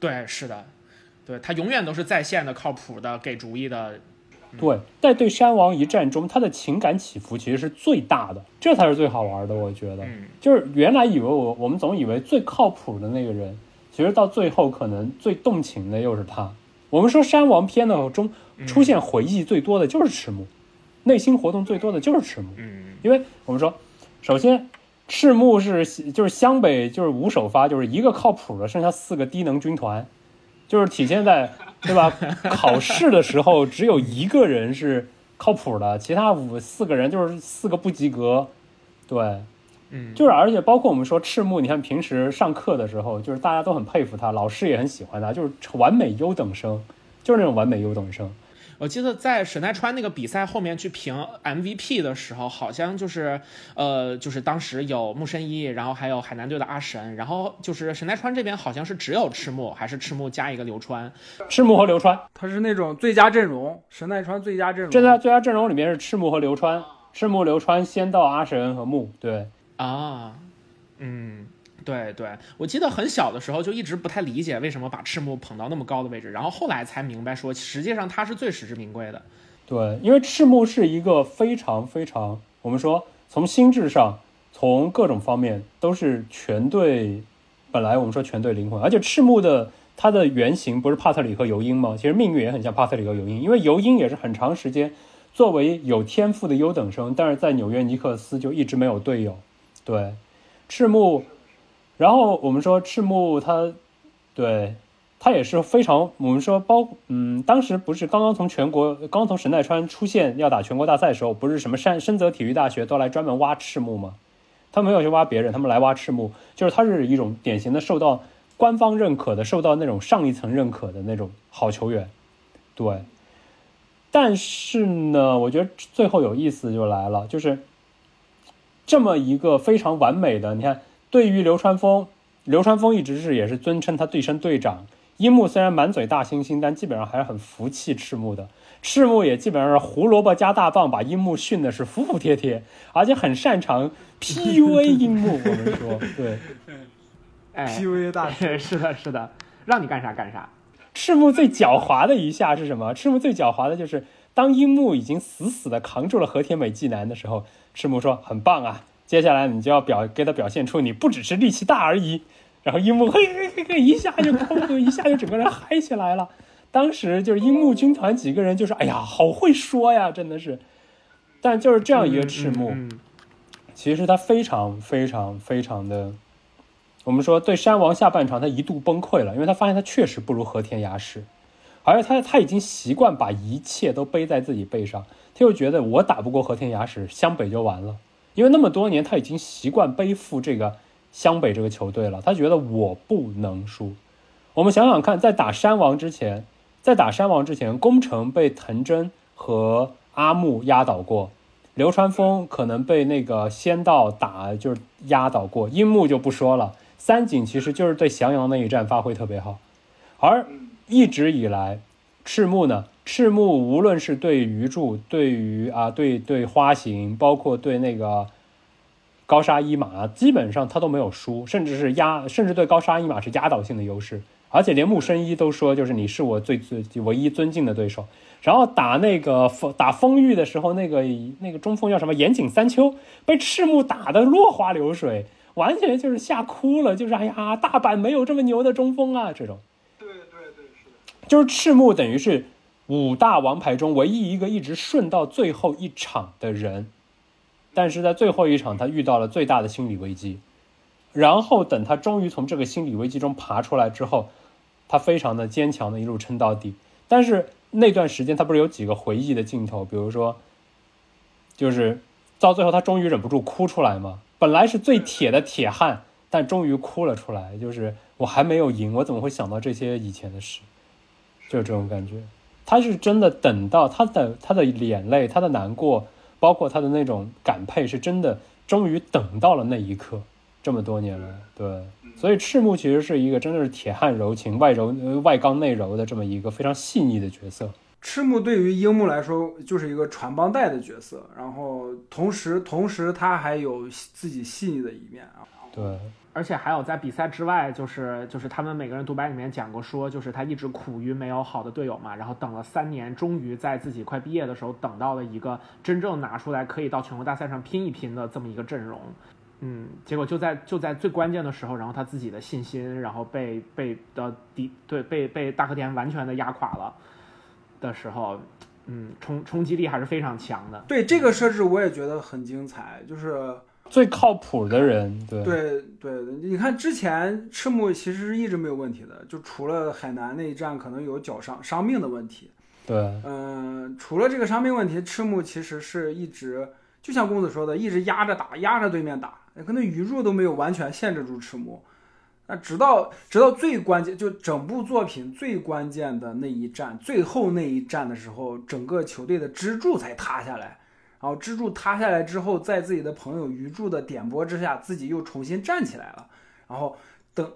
对，是的，对他永远都是在线的、靠谱的、给主意的。对，在对山王一战中，他的情感起伏其实是最大的，这才是最好玩的。我觉得，嗯就是原来以为我我们总以为最靠谱的那个人，其实到最后可能最动情的又是他。我们说山王篇的中出现回忆最多的就是赤木，内心活动最多的就是赤木，嗯因为我们说，首先赤木是就是湘北就是五首发，就是一个靠谱的，剩下四个低能军团，就是体现在对吧？考试的时候只有一个人是靠谱的，其他五四个人就是四个不及格，对，嗯，就是而且包括我们说赤木，你看平时上课的时候，就是大家都很佩服他，老师也很喜欢他，就是完美优等生，就是那种完美优等生。我记得在神奈川那个比赛后面去评 MVP 的时候，好像就是呃，就是当时有木申一，然后还有海南队的阿神，然后就是神奈川这边好像是只有赤木，还是赤木加一个流川。赤木和流川，他是那种最佳阵容，神奈川最佳阵容。这在最佳阵容里面是赤木和流川，赤木、流川先到阿神和木，对，啊，嗯，对对，我记得很小的时候就一直不太理解为什么把赤木捧到那么高的位置，然后后来才明白说，实际上他是最实至名归的。对，因为赤木是一个非常非常，我们说从心智上，从各种方面都是全队，本来我们说全队灵魂，而且赤木的他的原型不是帕特里克尤因吗？其实命运也很像帕特里克尤因，因为尤因也是很长时间作为有天赋的优等生，但是在纽约尼克斯就一直没有队友。对，赤木，然后我们说赤木他，对。他也是非常，我们说包，嗯，当时不是刚刚从全国，刚从神奈川出现要打全国大赛的时候，不是什么山深泽体育大学都来专门挖赤木吗？他没有去挖别人，他们来挖赤木，就是他是一种典型的受到官方认可的、受到那种上一层认可的那种好球员，对。但是呢，我觉得最后有意思就来了，就是这么一个非常完美的，你看，对于流川枫，流川枫一直是也是尊称他对称队长。樱木虽然满嘴大猩猩，但基本上还是很服气赤木的。赤木也基本上是胡萝卜加大棒，把樱木训的是服服帖帖，而且很擅长 PUA 樱木。我们说，对，哎，PUA 大 师，是的，是的，让你干啥干啥。赤木最狡猾的一下是什么？赤木最狡猾的就是当樱木已经死死的扛住了和田美纪男的时候，赤木说：“很棒啊，接下来你就要表给他表现出你不只是力气大而已。”然后樱木嘿嘿嘿嘿一下就砰，一下就整个人嗨起来了。当时就是樱木军团几个人就是哎呀，好会说呀，真的是。但就是这样一个赤木，嗯嗯其实他非常非常非常的，我们说对山王下半场他一度崩溃了，因为他发现他确实不如和田雅史，而且他他已经习惯把一切都背在自己背上，他又觉得我打不过和田雅史，湘北就完了，因为那么多年他已经习惯背负这个湘北这个球队了，他觉得我不能输。我们想想看，在打山王之前，在打山王之前，宫城被藤真和阿木压倒过，流川枫可能被那个仙道打就是压倒过，樱木就不说了。三井其实就是对翔阳那一战发挥特别好，而一直以来，赤木呢，赤木无论是对鱼柱，对于啊对对花形，包括对那个高沙一马，基本上他都没有输，甚至是压，甚至对高沙一马是压倒性的优势。而且连木生一都说，就是你是我最最唯一尊敬的对手。然后打那个风打风玉的时候，那个那个中锋叫什么岩井三秋，被赤木打得落花流水，完全就是吓哭了，就是哎呀，大阪没有这么牛的中锋啊，这种。对对对，是的。就是赤木等于是五大王牌中唯一一个一直顺到最后一场的人，但是在最后一场他遇到了最大的心理危机，然后等他终于从这个心理危机中爬出来之后，他非常的坚强的一路撑到底。但是那段时间他不是有几个回忆的镜头，比如说，就是到最后他终于忍不住哭出来嘛，本来是最铁的铁汉，但终于哭了出来，就是我还没有赢，我怎么会想到这些以前的事？就这种感觉。他是真的等到他的他的眼泪，他的难过，包括他的那种感佩，是真的终于等到了那一刻。这么多年了，对，所以赤木其实是一个真的是铁汉柔情，外柔呃外刚内柔的这么一个非常细腻的角色。赤木对于樱木来说就是一个传帮带的角色，然后同时同时他还有自己细腻的一面啊。对，而且还有在比赛之外，就是就是他们每个人独白里面讲过说，就是他一直苦于没有好的队友嘛，然后等了三年，终于在自己快毕业的时候等到了一个真正拿出来可以到全国大赛上拼一拼的这么一个阵容。嗯，结果就在就在最关键的时候，然后他自己的信心，然后被被的敌对被被大和田完全的压垮了的时候，嗯，冲冲击力还是非常强的。对这个设置我也觉得很精彩，就是最靠谱的人，对对对，你看之前赤木其实是一直没有问题的，就除了海南那一战可能有脚伤伤病的问题，对嗯，除了这个伤病问题，赤木其实是一直就像公子说的，一直压着打，压着对面打，可能语助都没有完全限制住赤木。那直到直到最关键，就整部作品最关键的那一战，最后那一战的时候，整个球队的支柱才塌下来。然后支柱塌下来之后，在自己的朋友鱼柱的点拨之下，自己又重新站起来了。然后等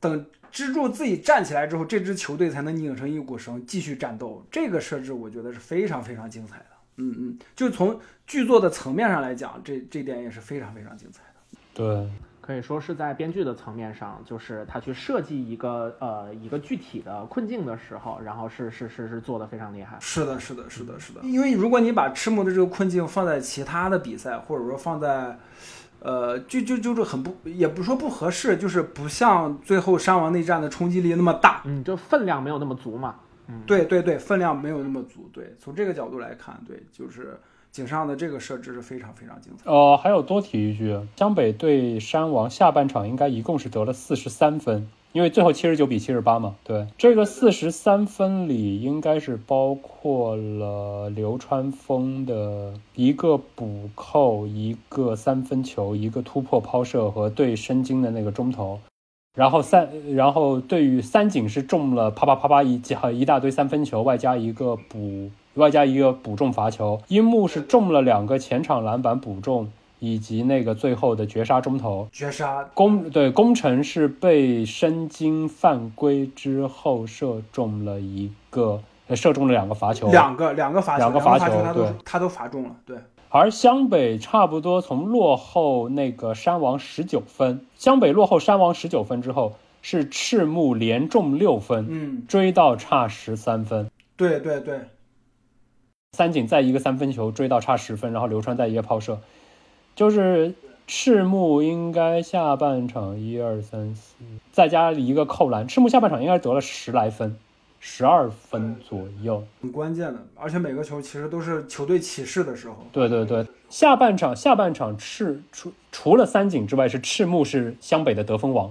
等支柱自己站起来之后，这支球队才能拧成一股绳，继续战斗。这个设置我觉得是非常非常精彩的。嗯嗯，就从剧作的层面上来讲，这这点也是非常非常精彩的。对可以说是在编剧的层面上，就是他去设计一个呃一个具体的困境的时候，然后是是是是做的非常厉害。是的，是的，是的，是的。因为如果你把赤木的这个困境放在其他的比赛，或者说放在，呃，就就就是很不，也不说不合适，就是不像最后山王内战的冲击力那么大。嗯，就分量没有那么足嘛。嗯，对对对，分量没有那么足。对，从这个角度来看，对，就是井上的这个设置是非常非常精彩。呃，还有多提一句，湘北对山王下半场应该一共是得了四十三分，因为最后七十九比七十八嘛。对，这个四十三分里应该是包括了流川枫的一个补扣、一个三分球、一个突破抛射和对申京的那个中投。然后三，然后对于三井是中了啪啪啪啪一加一大堆三分球，外加一个补，外加一个补中罚球。樱木是中了两个前场篮板补中，以及那个最后的绝杀中投。绝杀，攻对攻城是被申京犯规之后射中了一个，呃射中了两个罚球。两个两个罚球，两个罚罚球他都对他都罚中了。对，而湘北差不多从落后那个山王十九分，湘北落后山王十九分之后，是赤木连中六分，嗯，追到差十三分。对对对，三井再一个三分球追到差十分，然后流川再一个抛射，就是赤木应该下半场一二三四，再加一个扣篮，赤木下半场应该得了十来分，十二分左右。很关键的，而且每个球其实都是球队起势的时候。对对对，下半场下半场赤除除了三井之外，是赤木是湘北的得分王，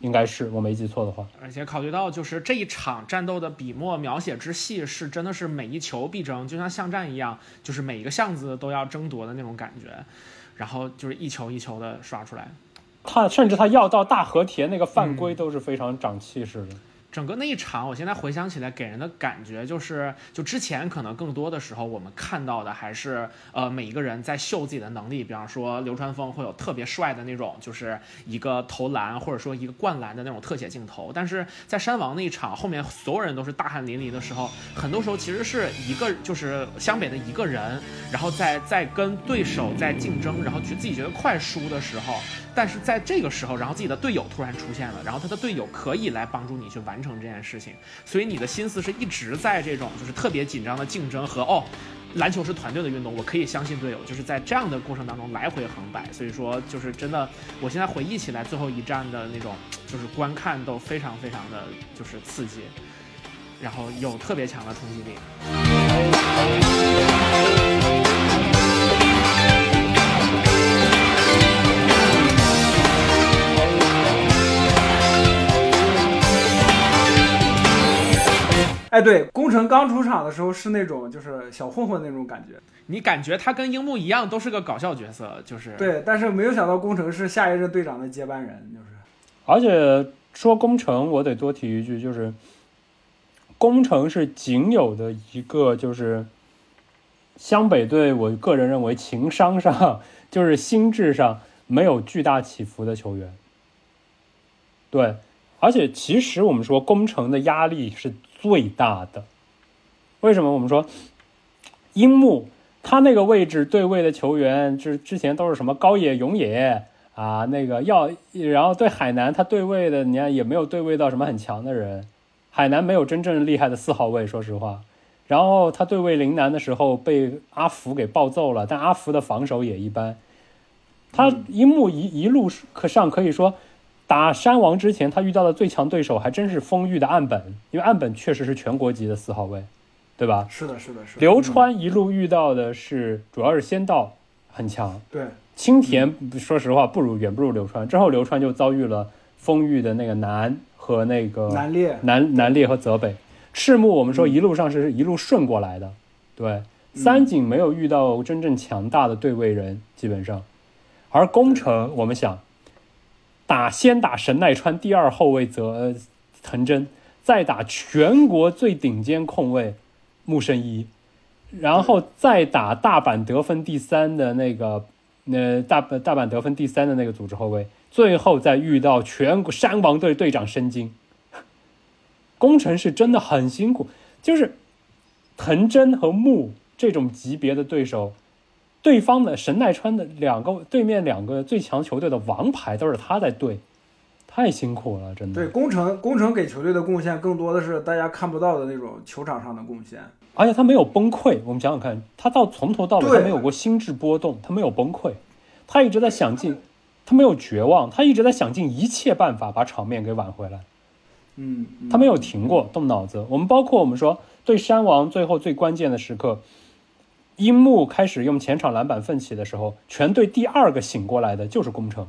应该是我没记错的话。而且考虑到就是这一场战斗的笔墨描写之细，是真的是每一球必争，就像巷战一样，就是每一个巷子都要争夺的那种感觉，然后就是一球一球的刷出来。他甚至他要到大和田那个犯规都是非常长气势的。整个那一场，我现在回想起来，给人的感觉就是，就之前可能更多的时候，我们看到的还是呃每一个人在秀自己的能力，比方说流川枫会有特别帅的那种，就是一个投篮或者说一个灌篮的那种特写镜头。但是在山王那一场，后面所有人都是大汗淋漓的时候，很多时候其实是一个就是湘北的一个人，然后在在跟对手在竞争，然后去自己觉得快输的时候，但是在这个时候，然后自己的队友突然出现了，然后他的队友可以来帮助你去完成这件事情，所以你的心思是一直在这种就是特别紧张的竞争和哦。篮球是团队的运动，我可以相信队友，就是在这样的过程当中来回横摆，所以说就是真的，我现在回忆起来最后一战的那种就是观看都非常非常的就是刺激。然后有特别强的冲击力。哎，对，工程刚出场的时候是那种就是小混混那种感觉，你感觉他跟樱木一样，都是个搞笑角色，就是对，但是没有想到工程是下一任队长的接班人，就是而且说工程，我得多提一句，就是工程是仅有的一个，就是湘北队，我个人认为情商上就是心智上没有巨大起伏的球员。对，而且其实我们说工程的压力是最大的，为什么？我们说樱木他那个位置对位的球员，就是之前都是什么高野永野。啊，那个要，然后对海南他对位的，你看也没有对位到什么很强的人，海南没有真正厉害的四号位，说实话。然后他对位陵南的时候被阿福给暴揍了，但阿福的防守也一般。他樱木一一路可上可以说，打山王之前他遇到的最强对手还真是丰裕的岸本，因为岸本确实是全国级的四号位，对吧？是的，是的，是的。流嗯川一路遇到的是主要是仙道很强，对，青田说实话不如远不如流川，之后流川就遭遇了丰裕的那个南和那个南烈，南南烈和泽北。赤木我们说一路上是一路顺过来的，对，三井没有遇到真正强大的对位人，基本上。而宫城我们想打先打神奈川第二后卫泽呃藤真，再打全国最顶尖控卫木生一，然后再打大阪得分第三的那个呃大大阪得分第三的那个组织后卫，最后再遇到全国山王队队长申京。工程是真的很辛苦，就是藤真和木这种级别的对手，对方的神奈川的两个对面两个最强球队的王牌都是他在对，太辛苦了，真的。对，工程工程给球队的贡献更多的是大家看不到的那种球场上的贡献。而且他没有崩溃，我们想想看，他到从头到尾对他没有过心智波动，他没有崩溃，他一直在想尽，他没有绝望，他一直在想尽一切办法把场面给挽回来。嗯，嗯他没有停过动脑子。我们包括我们说对山王最后最关键的时刻，樱木开始用前场篮板奋起的时候，全队第二个醒过来的就是宫城。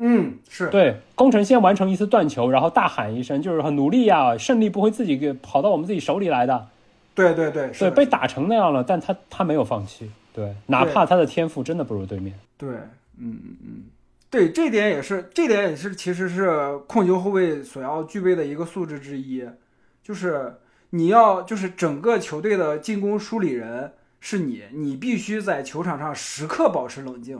嗯是，对，宫城先完成一次断球，然后大喊一声，就是很努力呀、胜利不会自己给跑到我们自己手里来的。对对对是对，被打成那样了，但他他没有放弃。对，哪怕他的天赋真的不如对面。对，嗯嗯嗯，对，这点也是，这点也是，其实是控球后卫所要具备的一个素质之一，就是你要，就是整个球队的进攻梳理人是你，你必须在球场上时刻保持冷静，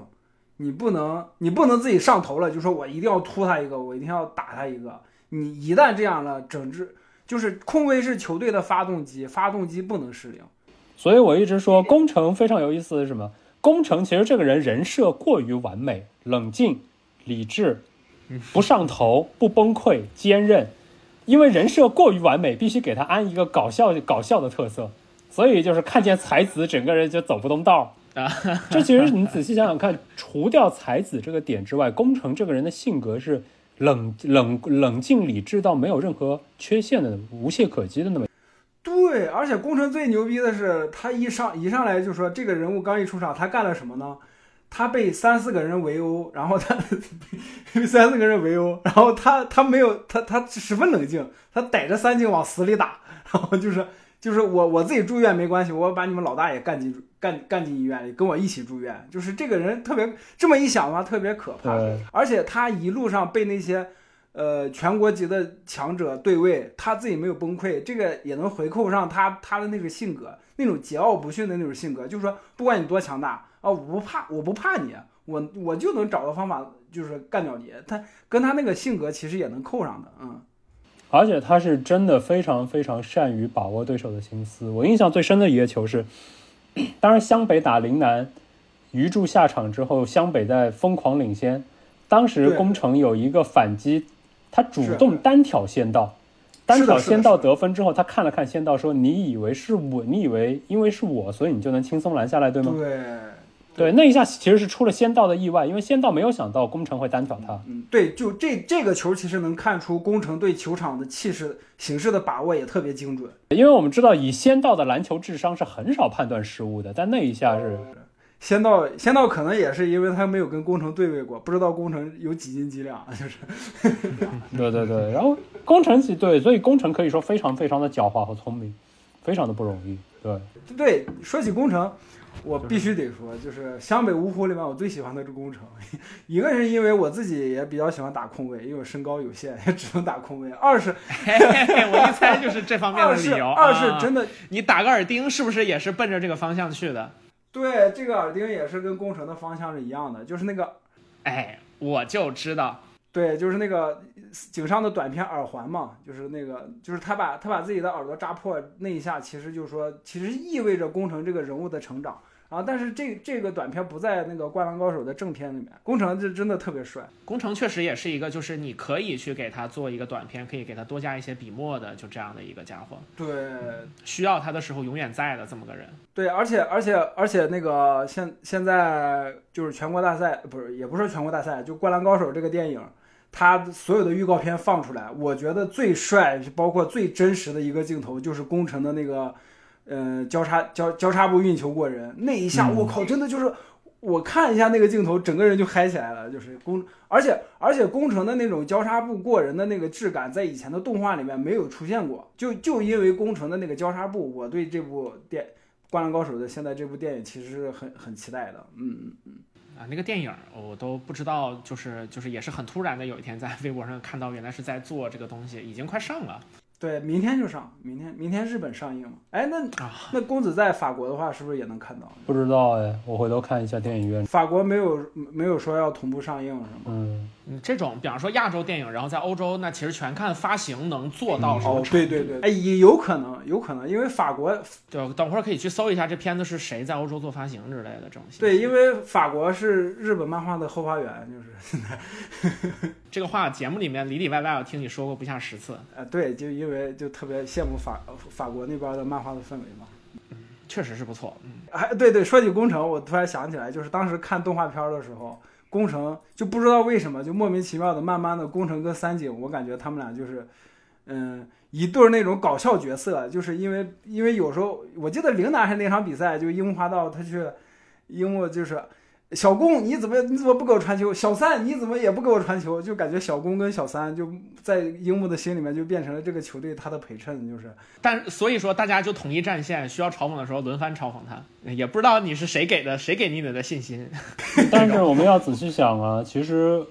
你不能，你不能自己上头了，就说我一定要突他一个，我一定要打他一个，你一旦这样了，整支就是控卫是球队的发动机，发动机不能失灵。所以我一直说，宫城非常有意思的是什么？宫城其实这个人人设过于完美，冷静、理智，不上头、不崩溃、坚韧。因为人设过于完美，必须给他安一个搞笑、搞笑的特色，所以就是看见才子，整个人就走不动道儿。啊，这其实你仔细想想看，除掉才子这个点之外，宫城这个人的性格是冷冷冷静理智到没有任何缺陷的、无懈可击的那么。对，而且工程最牛逼的是，他一上一上来就说这个人物刚一出场，他干了什么呢？他被三四个人围殴，然后他被 三四个人围殴，然后他他没有他他十分冷静，他逮着三井往死里打，然后就是就是我我自己住院没关系，我把你们老大也干进干干进医院里，跟我一起住院。就是这个人特别这么一想的话，特别可怕。而且他一路上被那些呃全国级的强者对位，他自己没有崩溃，这个也能回扣上他他的那个性格，那种桀骜不驯的那种性格，就是说不管你多强大啊，我不怕，我不怕你，我我就能找到方法，就是干掉你。他跟他那个性格其实也能扣上的，嗯。而且他是真的非常非常善于把握对手的心思。我印象最深的一个球是，当然湘北打陵南，鱼柱下场之后，湘北在疯狂领先。当时对工程有一个反击，他主动单挑仙道，单挑仙道是的是的得分之后，他看了看仙道说：“你以为是我？你以为因为是我，所以你就能轻松拦下来，对吗？”对对，那一下其实是出了仙道的意外，因为仙道没有想到工程会单挑他。嗯，对，就这这个球其实能看出宫城对球场的气势形势的把握也特别精准。因为我们知道以仙道的篮球智商是很少判断失误的，但那一下是仙道仙道可能也是因为他没有跟宫城对位过，不知道宫城有几斤几两，就是 对对对，然后宫城其对，所以宫城可以说非常非常的狡猾和聪明，非常的不容易。对，对。说起宫城，我必须得说，就是湘北五虎里面我最喜欢的是工程，一个是因为我自己也比较喜欢打空位，因为我身高有限，也只能打空位；二是嘿嘿嘿我一猜就是这方面的理由。二是啊真的你打个耳钉是不是也是奔着这个方向去的？对这个耳钉也是跟工程的方向是一样的，就是那个哎，我就知道，对，就是那个井上的短片耳环嘛，就是那个，就是他把他把自己的耳朵扎破那一下，其实就是说，其实意味着工程这个人物的成长啊。但是这这个短片不在那个《灌篮高手》的正片里面，宫城就真的特别帅。宫城确实也是一个，就是你可以去给他做一个短片，可以给他多加一些笔墨的，就这样的一个家伙。对需要他的时候永远在的这么个人。对，而且而且而且那个现现在就是全国大赛，不是也不是全国大赛，就《灌篮高手》这个电影。他所有的预告片放出来，我觉得最帅，包括最真实的一个镜头，就是宫城的那个，呃，交叉交交叉步运球过人那一下，嗯。我靠，真的就是我看一下那个镜头，整个人就嗨起来了，就是工，而且而且宫城的那种交叉步过人的那个质感，在以前的动画里面没有出现过，就就因为宫城的那个交叉步，我对这部电《灌篮高手》的现在这部电影其实是很很期待的，嗯嗯嗯。啊，那个电影我都不知道，就是就是也是很突然的，有一天在微博上看到，原来是在做这个东西，已经快上了对，明天就上，明天明天日本上映嘛，哎，那啊。那公子在法国的话，是不是也能看到？不知道哎，我回头看一下电影院。法国没有没有说要同步上映是吗？嗯，嗯，这种比方说亚洲电影，然后在欧洲，那其实全看发行能做到什么哦，程度。对对对，哎，也有可能，有可能，因为法国对，等会儿可以去搜一下这片子是谁在欧洲做发行之类的这种。对，因为法国是日本漫画的后花园，就是现在 这个话节目里面里里外外我听你说过不下十次，呃，对，就因为就特别羡慕法法国那边的漫画的氛围嘛。确实是不错。嗯，哎，对对，说起工程，我突然想起来，就是当时看动画片的时候，攻城就不知道为什么就莫名其妙的，慢慢的攻城跟三井，我感觉他们俩就是，嗯，一对那种搞笑角色，就是因为因为有时候我记得陵南还是那场比赛，就樱木花道他去，樱木就是。小宫，你怎么你怎么不给我传球？小三，你怎么也不给我传球？就感觉小宫跟小三就在樱木的心里面就变成了这个球队他的陪衬，就是但所以说大家就统一战线，需要嘲讽的时候轮番嘲讽他，也不知道你是谁给的，谁给你的信心。但是我们要仔细想啊，其实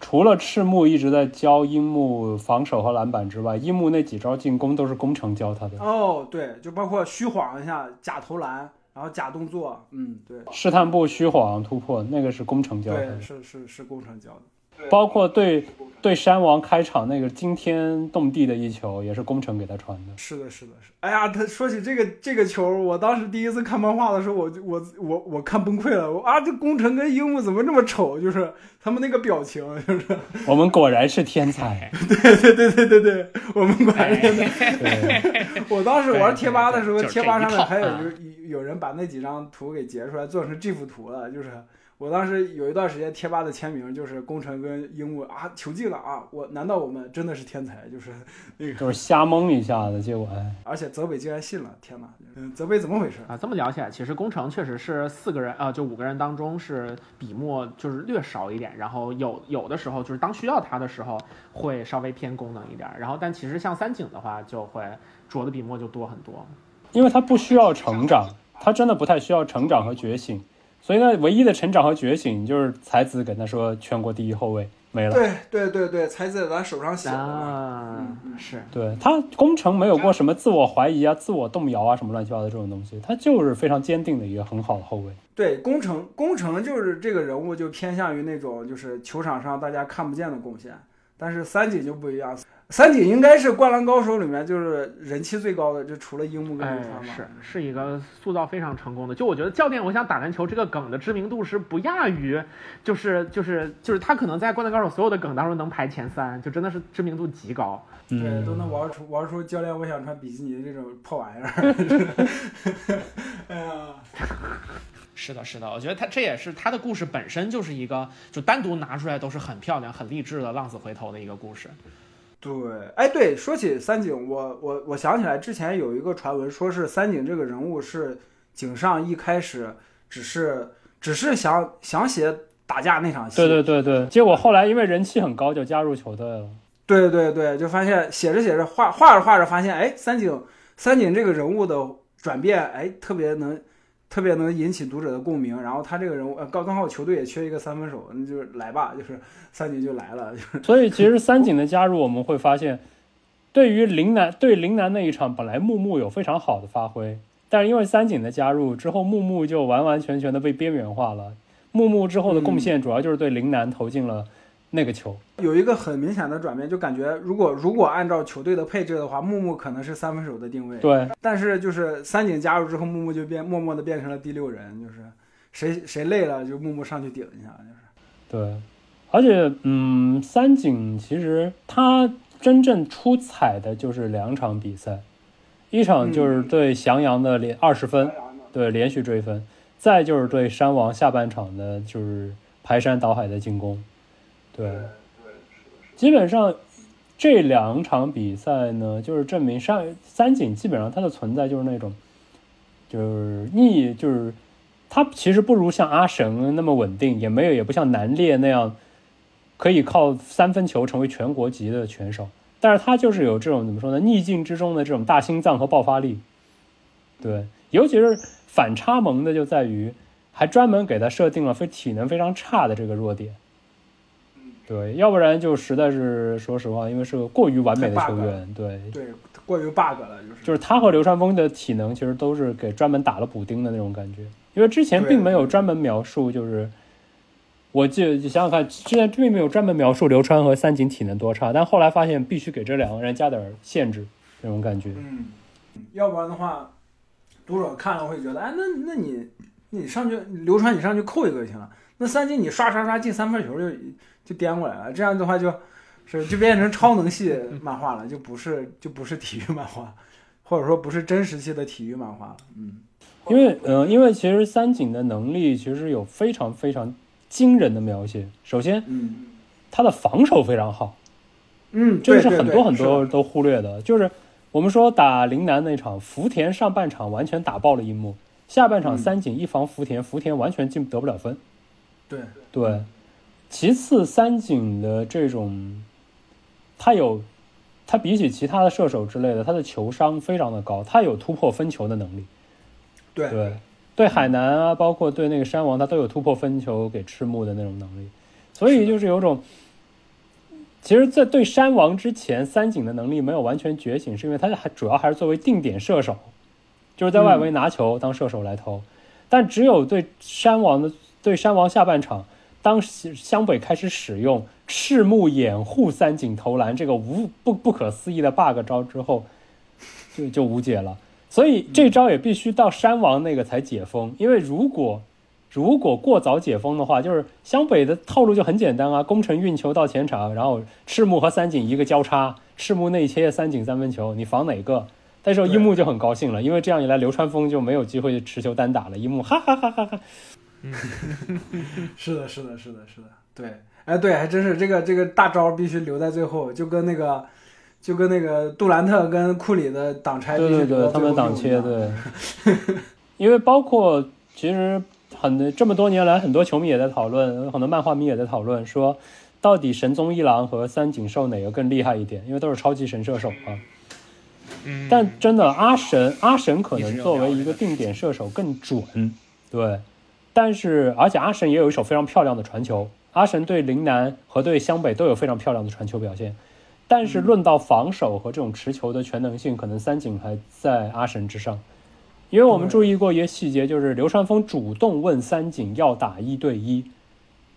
除了赤木一直在教樱木防守和篮板之外，樱木那几招进攻都是宫城教他的。哦，对，就包括虚晃一下假投篮，然后假动作，嗯，对，试探步虚晃突破，那个是工程教的对，的。是是是工程教的。包括对对山王开场那个惊天动地的一球，也是宫城给他传的。是的，是的，是。哎呀，他说起这个这个球，我当时第一次看漫画的时候，我就我我我看崩溃了。我啊，这宫城跟樱木怎么这么丑？就是他们那个表情，就是 我们果然是天才。对对对对对对，我们果然是。对，我当时玩贴吧的时候，贴吧上面还有就是这有有人把那几张图给截出来，做成这幅图了。就是我当时有一段时间贴吧的签名就是宫城跟樱木啊球进了啊，我难道我们真的是天才？就是那个就是瞎蒙一下子，结果哎，而且泽北竟然信了，天哪！嗯，泽北怎么回事？啊，这么聊起来，其实工程确实是四个人啊、就五个人当中是笔墨就是略少一点，然后有有的时候就是当需要他的时候会稍微偏功能一点，然后但其实像三井的话就会着的笔墨就多很多。因为他不需要成长，他真的不太需要成长和觉醒，所以呢，唯一的成长和觉醒就是才子跟他说全国第一后卫没了。对对对对，才子在咱手上写的嘛。啊是对他工程没有过什么自我怀疑啊、自我动摇啊什么乱七八糟这种东西，他就是非常坚定的一个很好的后卫。对，工程工程就是这个人物就偏向于那种就是球场上大家看不见的贡献，但是三井就不一样。三井应该是《灌篮高手》里面就是人气最高的，就除了樱木跟川嘛。是是一个塑造非常成功的。就我觉得教练，我想打篮球这个梗的知名度是不亚于，就是就是就是他可能在《灌篮高手》所有的梗当中能排前三，就真的是知名度极高。对，嗯，都能玩出玩出教练我想穿比基尼这种破玩意儿。哎呀，是的，是的，我觉得他这也是他的故事本身就是一个，就单独拿出来都是很漂亮、很励志的浪子回头的一个故事。对，哎，对，说起三井，我我我想起来之前有一个传闻，说是三井这个人物是井上一开始只是只是想想写打架那场戏，对对对对，结果后来因为人气很高，就加入球队了。对对对，就发现写着写着画画着画着，发现哎，三井三井这个人物的转变，哎，特别能特别能引起读者的共鸣。然后他这个人物，呃，刚刚好球队也缺一个三分手，那就是来吧，就是三井就来了，就 是所以其实三井的加入，我们会发现，对于陵南对陵南那一场，本来木木有非常好的发挥，但是因为三井的加入之后，木木就完完全全的被边缘化了。木木之后的贡献主要就是对陵南投进了那个球。有一个很明显的转变，就感觉如果如果按照球队的配置的话，木木可能是三分手的定位，对，但是就是三井加入之后，木木就变默默的变成了第六人，就是谁谁累了就木木上去顶一下，就是。对，而且嗯，三井其实他真正出彩的就是两场比赛，一场就是对翔阳的连二十分，对连续追分，再就是对山王下半场的就是排山倒海的进攻，对，基本上这两场比赛呢，就是证明上三井基本上他的存在就是那种，就是逆就是。他其实不如像阿神那么稳定，也没有也不像南烈那样可以靠三分球成为全国级的选手，但是他就是有这种怎么说呢？逆境之中的这种大心脏和爆发力。对，尤其是反差萌的就在于，还专门给他设定了非体能非常差的这个弱点。对，要不然就实在是说实话，因为是个过于完美的球员，对，对，过于 bug 了，就是。就是他和流川枫的体能其实都是给专门打了补丁的那种感觉，因为之前并没有专门描述，就是我记得想想看，之前并没有专门描述流川和三井体能多差，但后来发现必须给这两个人加点限制，那种感觉。嗯，要不然的话，读者看了会觉得，哎，那那你你上去流川你上去扣一个就行了，那三井你刷刷刷进三分球就就颠过来了，这样的话就是就变成超能系漫画了，就不是就不是体育漫画，或者说不是真实系的体育漫画了。嗯，因为呃，因为其实三井的能力其实有非常非常惊人的描写。首先，嗯他的防守非常好，嗯，这个是很多很。多都忽略的。就是我们说打陵南那场，福田上半场完全打爆了樱木，下半场嗯三井一防福田，福田完全进得不了分。对对，其次三井的这种，他有，他比起其他的射手之类的，他的球商非常的高，他有突破分球的能力。对。对，对海南啊，包括对那个山王，他都有突破分球给赤木的那种能力，所以就是有种，其实，在对山王之前，三井的能力没有完全觉醒，是因为他还主要还是作为定点射手，就是在外围拿球当射手来投，但只有对山王的对山王下半场，当湘北开始使用赤木掩护三井投篮这个无不不可思议的 bug 招之后，就就无解了。所以这招也必须到山王那个才解封，因为如果如果过早解封的话，就是湘北的套路就很简单啊，攻城运球到前场，然后赤木和三井一个交叉，赤木内切三井三分球，你防哪个？那时候樱木就很高兴了，因为这样一来流川枫就没有机会持球单打了，樱木哈哈哈哈哈。是的，是的，是的，是的，对，哎，对，还真是这个这个大招必须留在最后，就跟那个就跟那个杜兰特跟库里的挡拆必须对对对，他们挡切对，因为包括其实很这么多年来，很多球迷也在讨论，很多漫画迷也在讨论说，到底神宗一郎和三井寿哪个更厉害一点？因为都是超级神射手啊。嗯，但真的阿神阿神可能作为一个定点射手更准，对，但是而且阿神也有一手非常漂亮的传球，阿神对陵南和对湘北都有非常漂亮的传球表现，但是论到防守和这种持球的全能性，可能三井还在阿神之上。因为我们注意过一些细节，就是流川枫主动问三井要打一对一，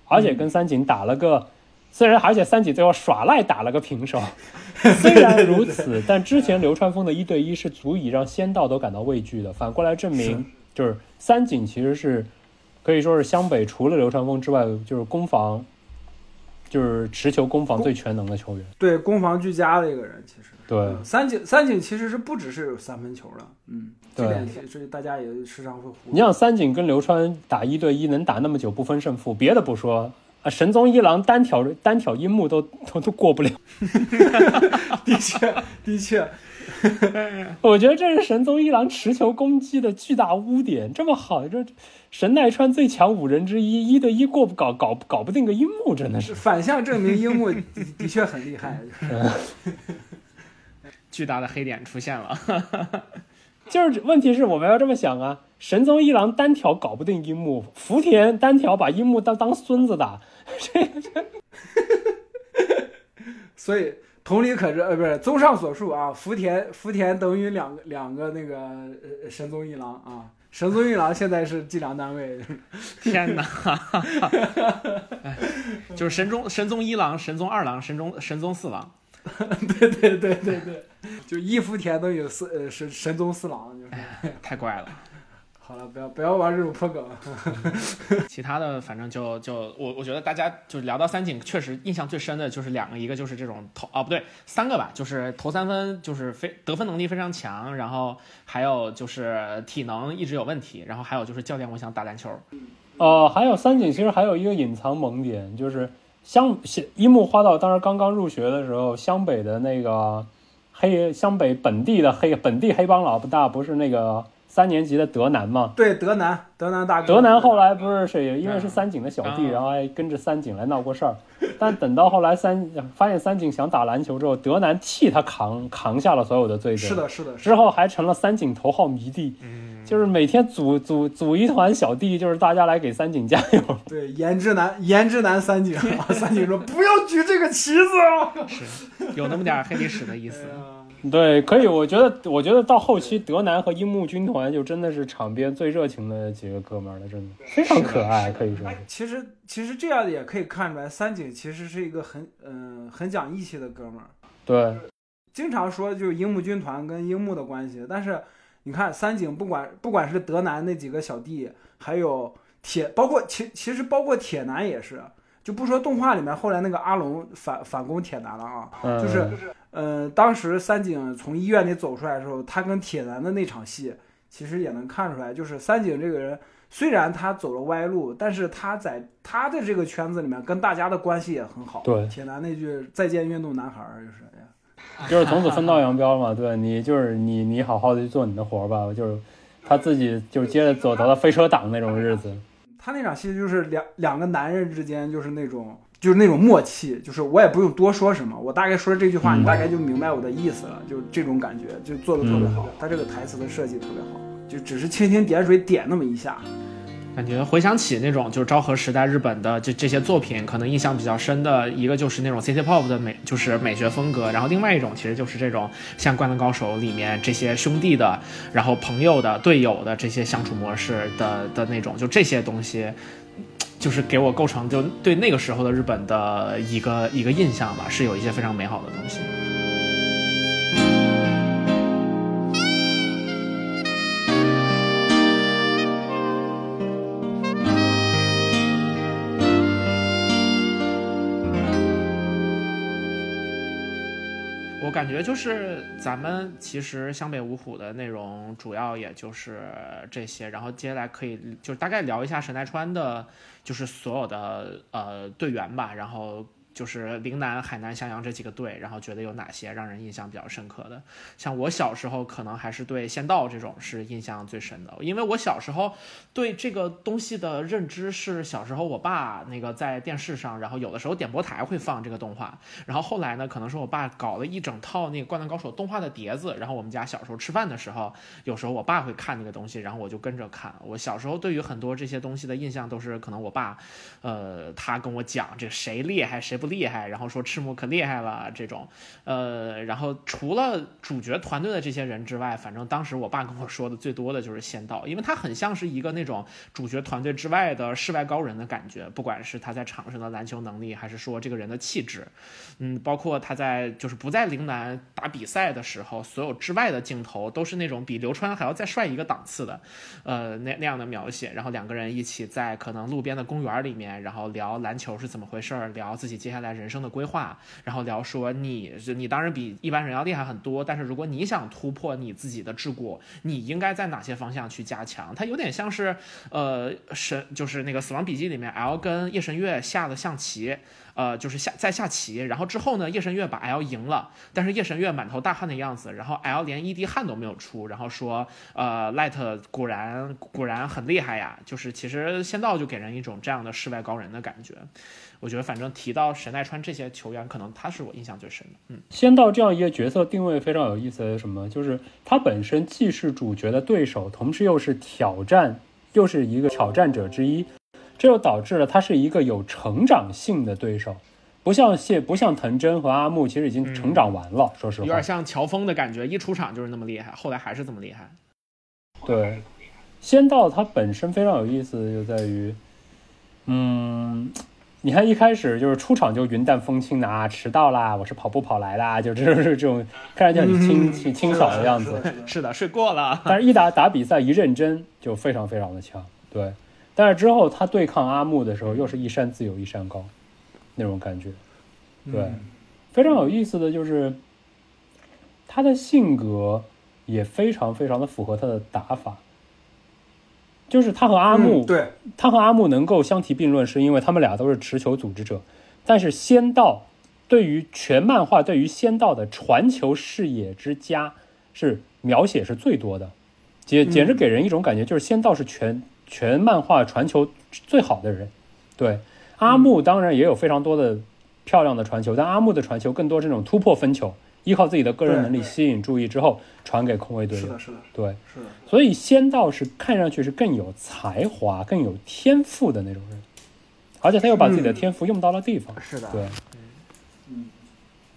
而且跟三井打了个，虽然而且三井最后耍赖打了个平手，虽然如此，但之前流川枫的一对一是足以让仙道都感到畏惧的。反过来证明，就是三井其实是可以说是湘北除了流川枫之外，就是攻防就是持球攻防最全能的球员。对攻防俱佳的一个人，其实。对，嗯三井三井其实是不只是有三分球的，嗯，这对点其实大家也时常会忽你像三井跟流川打一对一能打那么久不分胜负，别的不说啊，神宗一郎单挑单挑樱木都都都过不了。的 确 的确，我觉得这是神宗一郎持球攻击的巨大污点。这么好，这神奈川最强五人之一，一对一过不搞搞搞不定个樱木，真的是。反向证明樱木的的确很厉害，就是 巨大的黑点出现了。就是问题是我们要这么想啊，神宗一郎单挑搞不定樱木，福田单挑把樱木当当孙子打，所以同理可知，呃，不是综上所述啊，福田福田等于两个两个那个呃神宗一郎啊，神宗一郎现在是计量单位，天哪！哎就是神宗神宗一郎、神宗二郎、神宗神宗四郎。对对对对对，就一福田等于四呃神神宗四郎，就是太怪了。好了，不要不要玩这种破梗，其他的反正就就我我觉得大家就聊到三井，确实印象最深的就是两个，一个就是这种投啊不对，三个吧，就是投三分就是非得分能力非常强，然后还有就是体能一直有问题，然后还有就是教练我想打篮球。呃，还有三井其实还有一个隐藏萌点，就是湘樱木花道当时刚刚入学的时候，湘北的那个黑湘北本地的黑本地黑帮老大不是那个三年级的德南嘛？对德南德南大哥，德南后来不是是因为是三井的小弟，嗯然后还跟着三井来闹过事儿，但等到后来三发现三井想打篮球之后，德南替他扛扛下了所有的罪责，是的是的之后还成了三井头号迷弟，就是每天组组组一团小弟，就是大家来给三井加油。对，颜值男，颜值男三井，三井说 不要举这个旗子啊！是有那么点黑历史的意思。对，可以，我觉得，我觉得到后期德南和樱木军团就真的是场边最热情的几个哥们儿了，真的非常可爱，可以说是。其实其实这样也可以看出来，三井其实是一个很嗯、很讲义气的哥们儿。对，经常说就是樱木军团跟樱木的关系，但是你看三井不管不管是德南那几个小弟，还有铁，包括其其实包括铁男也是，就不说动画里面后来那个阿龙反反攻铁男了啊，嗯，就是呃，当时三井从医院里走出来的时候，他跟铁男的那场戏，其实也能看出来，就是三井这个人虽然他走了歪路，但是他在他的这个圈子里面跟大家的关系也很好。对铁男那句“再见运动男孩”儿”就是，就是从此分道扬镳嘛。对你就是你，你好好的去做你的活儿吧。就是他自己就是接着走到了飞车党那种日子。他那场戏就是两两个男人之间就是那种就是那种默契，就是我也不用多说什么，我大概说这句话，嗯你大概就明白我的意思了，就这种感觉，就做的特别嗯好。他这个台词的设计特别好，就只是蜻蜓点水点那么一下。感觉回想起那种就是昭和时代日本的这这些作品，可能印象比较深的一个就是那种 City Pop 的美，就是美学风格，然后另外一种其实就是这种像《灌篮高手》里面这些兄弟的，然后朋友的、队友的这些相处模式的的那种，就这些东西，就是给我构成就对那个时候的日本的一个一个印象吧，是有一些非常美好的东西。感觉就是咱们其实湘北五虎的内容主要也就是这些，然后接下来可以就大概聊一下神奈川的，就是所有的呃队员吧，然后就是陵南、海南、襄阳这几个队，然后觉得有哪些让人印象比较深刻的？像我小时候可能还是对仙道这种是印象最深的，因为我小时候对这个东西的认知是小时候我爸那个在电视上，然后有的时候点播台会放这个动画，然后后来呢，可能是我爸搞了一整套那个《灌篮高手》动画的碟子，然后我们家小时候吃饭的时候，有时候我爸会看那个东西，然后我就跟着看。我小时候对于很多这些东西的印象都是，可能我爸，呃，他跟我讲这谁厉害谁不厉害，然后说赤木可厉害了这种，呃，然后除了主角团队的这些人之外，反正当时我爸跟我说的最多的就是仙道，因为他很像是一个那种主角团队之外的世外高人的感觉，不管是他在场上的篮球能力，还是说这个人的气质，嗯，包括他在就是不在陵南打比赛的时候，所有之外的镜头都是那种比流川还要再帅一个档次的，呃，那那样的描写。然后两个人一起在可能路边的公园里面，然后聊篮球是怎么回事，聊自己接接下来人生的规划，然后聊说你你当然比一般人要厉害很多，但是如果你想突破你自己的桎梏，你应该在哪些方向去加强？它有点像是呃神就是那个《死亡笔记》里面 L 跟夜神月下的象棋。呃，就是下在下棋，然后之后呢，夜神月把 L 赢了，但是夜神月满头大汗的样子，然后 L 连一滴汗都没有出，然后说，呃，Light 果然果然很厉害呀，就是其实仙道就给人一种这样的世外高人的感觉。我觉得反正提到神奈川这些球员，可能他是我印象最深的。嗯，仙道这样一个角色定位非常有意思什么？就是他本身既是主角的对手，同时又是挑战，又是一个挑战者之一。这就导致了他是一个有成长性的对手，不像谢不像藤真和阿木，其实已经成长完了。说实话，有点像乔峰的感觉，一出场就是那么厉害，后来还是这么厉害。对，仙道它本身非常有意思，就在于，嗯，你看一开始就是出场就云淡风轻的啊，迟到啦，我是跑步跑来的，啊，就这种这种看上去很清清清爽的样子。是的，睡过了。但是，一打打比赛一认真，就非常非常的强。对。但是之后他对抗阿木的时候，又是一山自有一山高，那种感觉，对，非常有意思的就是，他的性格也非常非常的符合他的打法，就是他和阿木，对，他和阿木能够相提并论，是因为他们俩都是持球组织者，但是仙道对于全漫画对于仙道的传球视野之佳，是描写是最多的，简简直给人一种感觉，就是仙道是全。全漫画传球最好的人，对阿木当然也有非常多的漂亮的传球，但阿木的传球更多这种突破分球，依靠自己的个人能力吸引注意之后传给空位队友。是的，是的，对，是的。所以仙道是看上去是更有才华、更有天赋的那种人，而且他又把自己的天赋用到了地方。是的，对，嗯。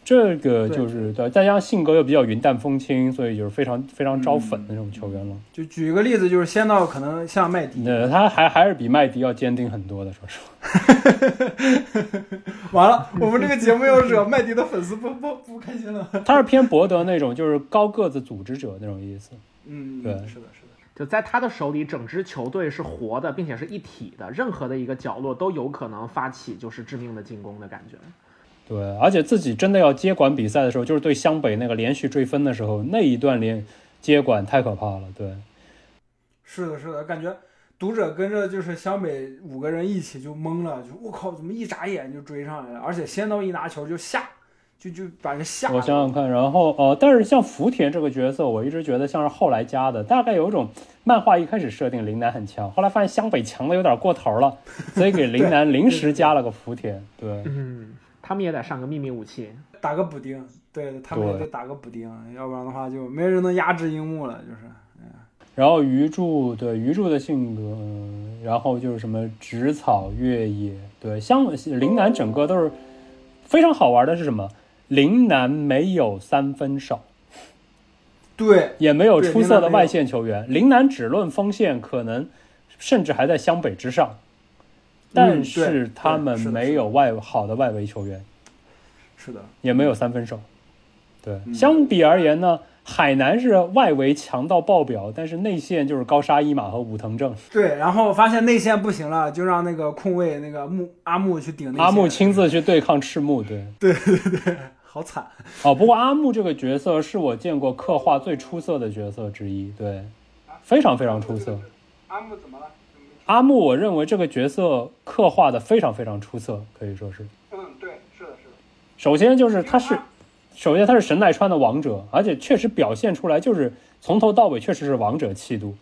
这个就是对，再加上性格又比较云淡风轻，所以就是非常非常招粉的那种球员了。就举一个例子，就是仙道可能像麦迪，呃，他还还是比麦迪要坚定很多的，说实话。完了，我们这个节目要惹麦迪的粉丝不不不开心了。他是偏博德那种，就是高个子组织者那种意思。嗯，对，是的，是的。就在他的手里，整支球队是活的，并且是一体的，任何的一个角落都有可能发起就是致命的进攻的感觉。对，而且自己真的要接管比赛的时候，就是对湘北那个连续追分的时候，那一段连接管太可怕了。对，是的，是的，感觉读者跟着就是湘北五个人一起就懵了，就我靠，怎么一眨眼就追上来了？而且先到一拿球就下，就就把人吓。我想想看，然后呃，但是像福田这个角色，我一直觉得像是后来加的，大概有一种漫画一开始设定陵南很强，后来发现湘北强的有点过头了，所以给陵南临时加了个福田。对，嗯。他们也得上个秘密武器，打个补丁，对他们也得打个补丁，要不然的话就没人能压制樱木了，就是。然后鱼柱，对鱼柱的性格，然后就是什么植草越野，对，像陵南整个都是非常好玩的，是什么？陵南没有三分手，对，也没有出色的外线球员，陵南只论锋线，可能甚至还在湘北之上。但是他们没有外好的外围球员，是的，也没有三分手。对，相比而言呢，海南是外围强到爆表，但是内线就是高沙一马和武藤正。对，然后发现内线不行了，就让那个控卫那个木阿木去顶。阿木亲自去对抗赤木，对，对对对，好惨。哦，不过阿木这个角色是我见过刻画最出色的角色之一，对，非常非常出色。阿木怎么了？阿木，我认为这个角色刻画的非常非常出色，可以说是。嗯，对，是的，是的。首先就是他是，首先他是神奈川的王者，而且确实表现出来就是从头到尾确实是王者气度。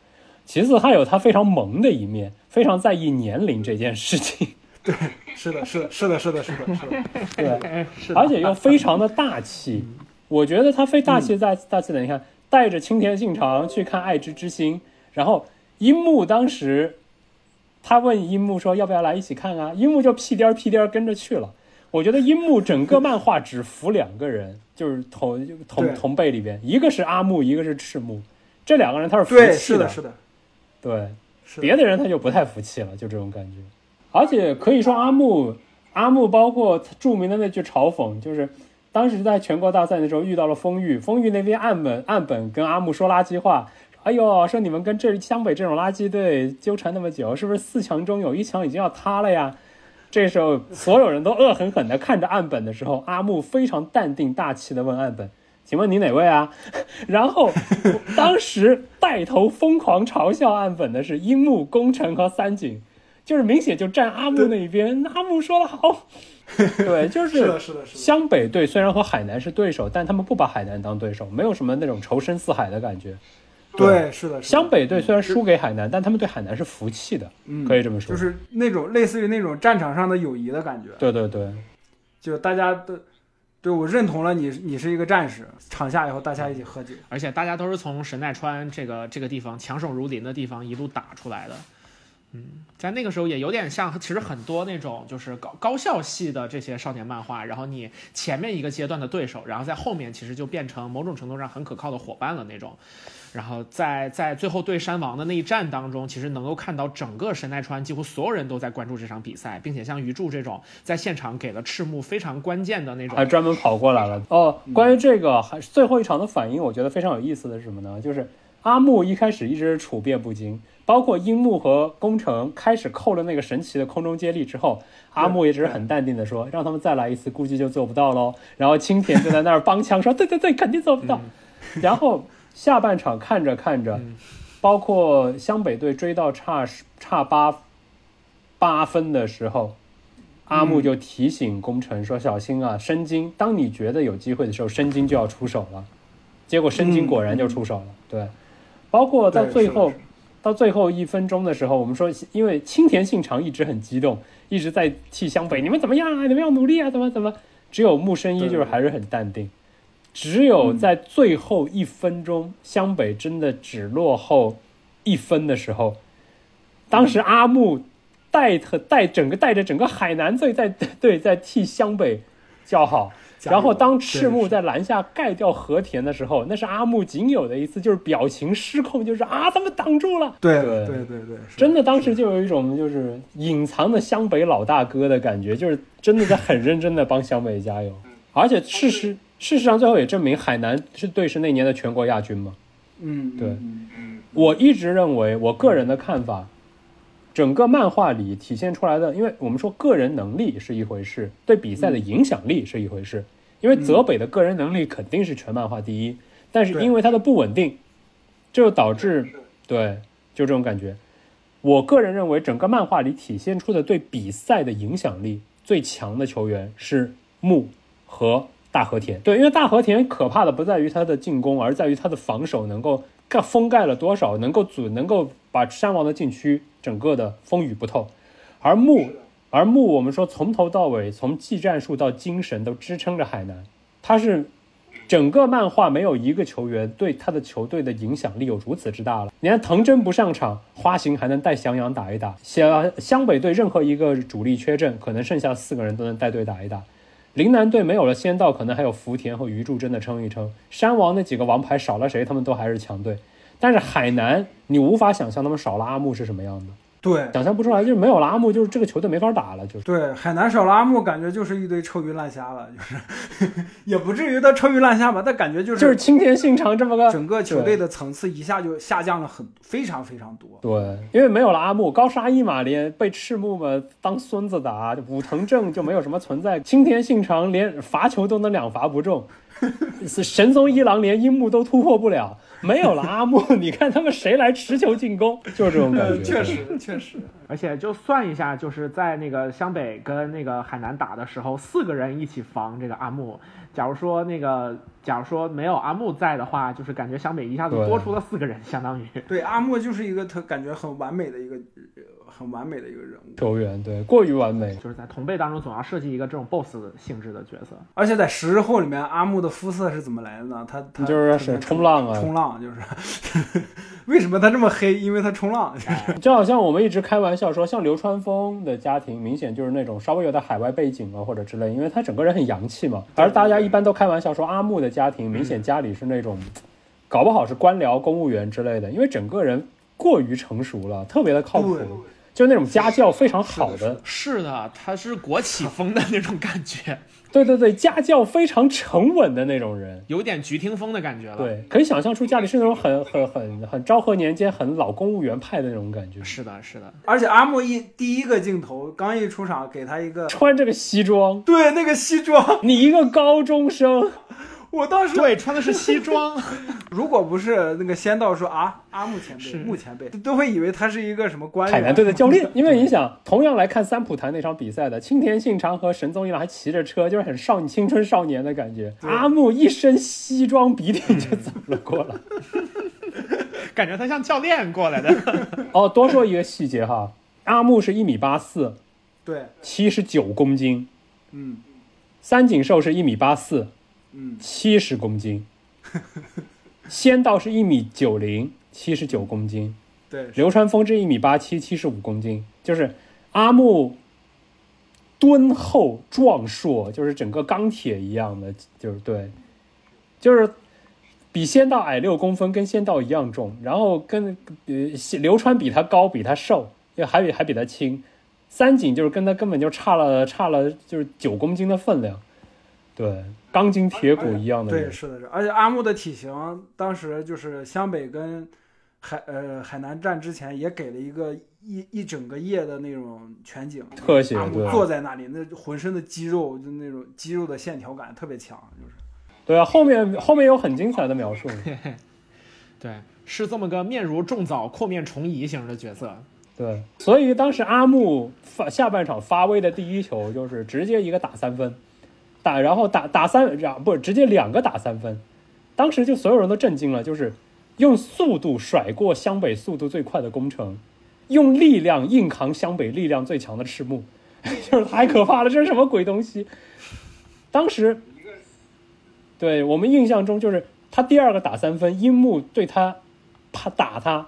其次，他有他非常萌的一面，非常在意年龄这件事情。对，是的，是的，是的，是的，是的，是的。对，而且又非常的大气。我觉得他非大气在大气的，你看带着青田信长去看《爱之之心》，然后樱木当时。他问樱木说：“要不要来一起看啊？”樱木就屁颠儿屁颠儿跟着去了。我觉得樱木整个漫画只服两个人，就是同同同辈里边，一个是阿木，一个是赤木，这两个人他是服气的。是的，是的，对，别的人他就不太服气了，就这种感觉。而且可以说阿木，阿木包括著名的那句嘲讽，就是当时在全国大赛的时候遇到了丰玉，丰玉那边岸本岸本跟阿木说垃圾话。哎呦，说你们跟这湘北这种垃圾队纠缠那么久，是不是四强中有一强已经要塌了呀？这时候所有人都恶狠狠地看着岸本的时候，阿木非常淡定大气地问岸本：“请问你哪位啊？” 然后 当时带头疯狂嘲笑岸本的是樱木、宫城和三井，就是明显就站阿木那一边。阿木说的好，对，就是是的，是的，是的。湘北队虽然和海南是对手，但他们不把海南当对手，没有什么那种仇深似海的感觉。对，是的，是的湘北队虽然输给海南，但他们对海南是服气的，嗯可以这么说。就是那种类似于那种战场上的友谊的感觉，对对对，就大家都对我认同了你，你是一个战士，场下以后大家一起喝酒，而且大家都是从神奈川这个这个地方强手如林的地方一路打出来的。嗯，在那个时候也有点像，其实很多那种就是高高校系的这些少年漫画，然后你前面一个阶段的对手，然后在后面其实就变成某种程度上很可靠的伙伴了那种。然后在在最后对山王的那一战当中，其实能够看到整个神奈川几乎所有人都在关注这场比赛，并且像鱼柱这种在现场给了赤木非常关键的那种还专门跑过来了。哦，关于这个，还最后一场的反应，我觉得非常有意思的是什么呢？就是阿木一开始一直处变不惊，包括樱木和宫城开始扣了那个神奇的空中接力之后，阿木也只是很淡定的说，让他们再来一次，估计就做不到喽。然后青田就在那儿帮腔说，对对对，肯定做不到。然后下半场看着看着，包括湘北队追到差十差八八分的时候，阿木就提醒宫城说：“小心啊，申京，当你觉得有机会的时候，申京就要出手了。”结果申京果然就出手了。对，包括到最后到最后一分钟的时候，我们说，因为青田信长一直很激动，一直在替湘北，你们怎么样啊？你们要努力啊？怎么怎么？只有木生一就是还是很淡定。只有在最后一分钟，湘北真的只落后一分的时候，当时阿木带特带整个带着整个海南队在对在替湘北叫好。然后当赤木在篮下盖掉和田的时候，那是阿木仅有的一次就是表情失控，就是啊，他们挡住了。对对对对真的，当时就有一种就是隐藏的湘北老大哥的感觉，就是真的在很认真的帮湘北加油。而且事实事实上最后也证明海南是队是那年的全国亚军嘛。嗯，对我一直认为，我个人的看法，整个漫画里体现出来的，因为我们说个人能力是一回事，对比赛的影响力是一回事。因为泽北的个人能力肯定是全漫画第一，但是因为他的不稳定，这就导致对，就这种感觉。我个人认为，整个漫画里体现出的对比赛的影响力最强的球员是木和大和田。对，因为大和田可怕的不在于他的进攻，而在于他的防守能够盖封盖了多少，能够阻能够把山王的禁区整个的风雨不透。而木，而木，我们说从头到尾，从技战术到精神都支撑着海南，他是整个漫画没有一个球员对他的球队的影响力有如此之大了。你看藤真不上场，花形还能带翔阳打一打；湘湘北队任何一个主力缺阵，可能剩下四个人都能带队打一打。陵南队没有了仙道，可能还有福田和余柱真的撑一撑。山王那几个王牌少了谁，他们都还是强队。但是海南，你无法想象他们少了阿木是什么样的，对想象不出来，就是没有了阿木，就是这个球队没法打了，就是。对，海南少了阿木，感觉就是一堆臭鱼烂虾了，就是 也不至于到臭鱼烂虾吧，但感觉就是就是青田信长这么个整个球队的层次一下就下降了很非常非常多。对，因为没有了阿木，高沙一马连被赤木嘛当孙子打，武藤正就没有什么存在，青田信长连罚球都能两罚不中，是神宗一郎连樱木都突破不了，没有了阿木，你看他们谁来持球进攻，就是这种感觉。确实确实，而且就算一下，就是在那个湘北跟那个海南打的时候，四个人一起防这个阿木。假如说那个，假如说没有阿木在的话，就是感觉湘北一下子多出了四个人，相当于。对阿木就是一个特感觉很完美的一个呃很完美的一个人物，球员对过于完美，就是在同辈当中总要设计一个这种 BOSS 性质的角色。而且在十日后里面，阿木的肤色是怎么来的呢？他他就是是冲浪啊冲浪就是为什么他这么黑？因为他冲浪，就是就好像我们一直开玩笑说，像流川枫的家庭，明显就是那种稍微有点海外背景啊或者之类，因为他整个人很洋气嘛。而大家一般都开玩笑说，阿木的家庭明显家里是那种，搞不好是官僚、公务员之类的，因为整个人过于成熟了，特别的靠谱对，就那种家教非常好的。是的，他是国企风的那种感觉。对对对，家教非常沉稳的那种人。有点菊听风的感觉了。，对，可以想象出家里是那种很很很很昭和年间很老公务员派的那种感觉，是的，是的，而且阿木一第一个镜头刚一出场，给他一个穿这个西装，对那个西装，你一个高中生，我当时对，穿的是西装。如果不是那个仙道说啊阿木前辈、木前辈，都会以为他是一个什么官员。海南队的教练，因为你想，同样来看三浦潭那场比赛的青田信长和神宗一郎还骑着车，就是很少青春少年的感觉。阿木一身西装笔挺就走了过来。感觉他像教练过来的。哦，多说一个细节哈，阿木是一米八四，对，七十九公斤；嗯三井寿是一米八四，嗯，七十公斤；仙道是一米九零，七十九公斤；对，流川枫是一米八七，七十五公斤。就是阿木敦厚壮硕，就是整个钢铁一样的，就是对，就是比仙道矮六公分，跟仙道一样重，然后跟呃流川比他高，比他瘦，也还比还比他轻。三井就是跟他根本就差了差了就是九公斤的分量，对，钢筋铁骨一样的对，是的，是。而且阿木的体型，当时就是湘北跟海呃海南战之前也给了一个一一整个夜的那种全景特写阿木坐在那里，那浑身的肌肉就那种肌肉的线条感特别强，就是。对啊，后面后面有很精彩的描述，对，是这么个面如重枣、阔面重移型的角色。对，所以当时阿木发下半场发威的第一球就是直接一个打三分，打然后打打三两不是直接两个打三分，当时就所有人都震惊了，就是用速度甩过湘北速度最快的工程，用力量硬扛湘北力量最强的赤木，就是太可怕了，这是什么鬼东西？当时，对我们印象中就是他第二个打三分，樱木对他啪打他，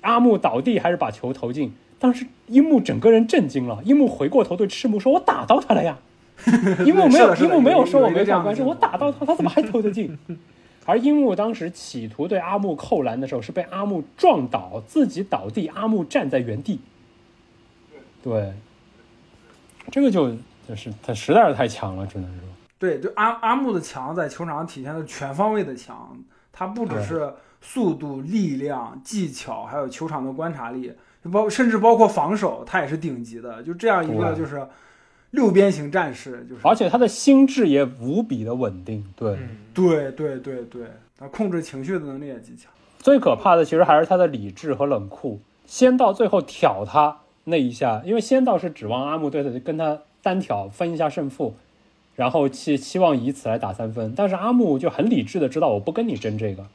阿木倒地还是把球投进，当时樱木整个人震惊了，樱木回过头对赤木说：“我打到他了呀！” 樱木没有，樱木没有说我没犯规，是这样的镜头我打到他，他怎么还投得进？而樱木当时企图对阿木扣篮的时候，是被阿木撞倒，自己倒地，阿木站在原地。对，这个就就是他实在是太强了，只能说。对，就阿阿木的强在球场上体现的全方位的强，他不只是速度、力量、技巧，还有球场的观察力，包甚至包括防守，他也是顶级的。就这样一个就是六边形战士，就是而且他的心智也无比的稳定。对，嗯，对对对对，他控制情绪的能力也极强。最可怕的其实还是他的理智和冷酷。仙道最后挑他那一下，因为仙道是指望阿木对他跟他单挑分一下胜负，然后期期望以此来打三分。但是阿木就很理智的知道，我不跟你争这个，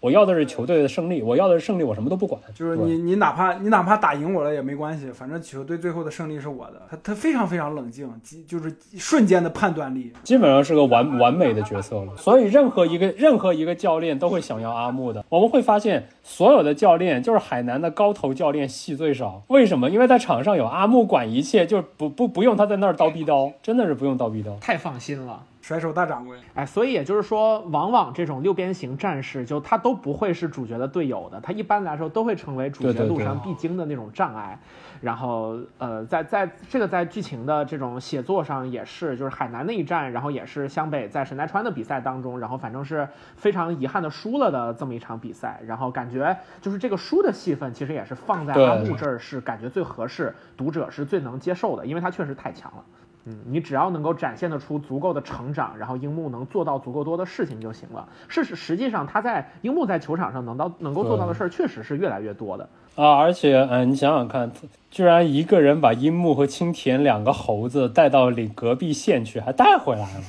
我要的是球队的胜利，我要的是胜利，我什么都不管。就是你你哪怕你哪怕打赢我了也没关系，反正球队最后的胜利是我的。他他非常非常冷静，极就是瞬间的判断力。基本上是个完完美的角色了。所以任何一个任何一个教练都会想要阿木的。我们会发现，所有的教练就是海南的高头教练戏最少。为什么？因为在场上有阿木管一切，就是不不不用他在那儿叨逼叨，真的是不用叨逼叨。太放心了。甩手大掌柜，哎，所以也就是说，往往这种六边形战士，就他都不会是主角的队友的，他一般来说都会成为主角路上必经的那种障碍。然后，呃，在在这个在剧情的这种写作上也是，就是海南那一战，然后也是湘北在神奈川的比赛当中，然后反正是非常遗憾的输了的这么一场比赛。然后感觉就是这个输的戏份，其实也是放在阿木这儿是感觉最合适，读者是最能接受的，因为他确实太强了。嗯，你只要能够展现得出足够的成长，然后樱木能做到足够多的事情就行了。事实实际上，他在樱木在球场上能到能够做到的事儿，确实是越来越多的。啊！而且，嗯、你想想看，居然一个人把樱木和青田两个猴子带到领隔壁县去，还带回来了。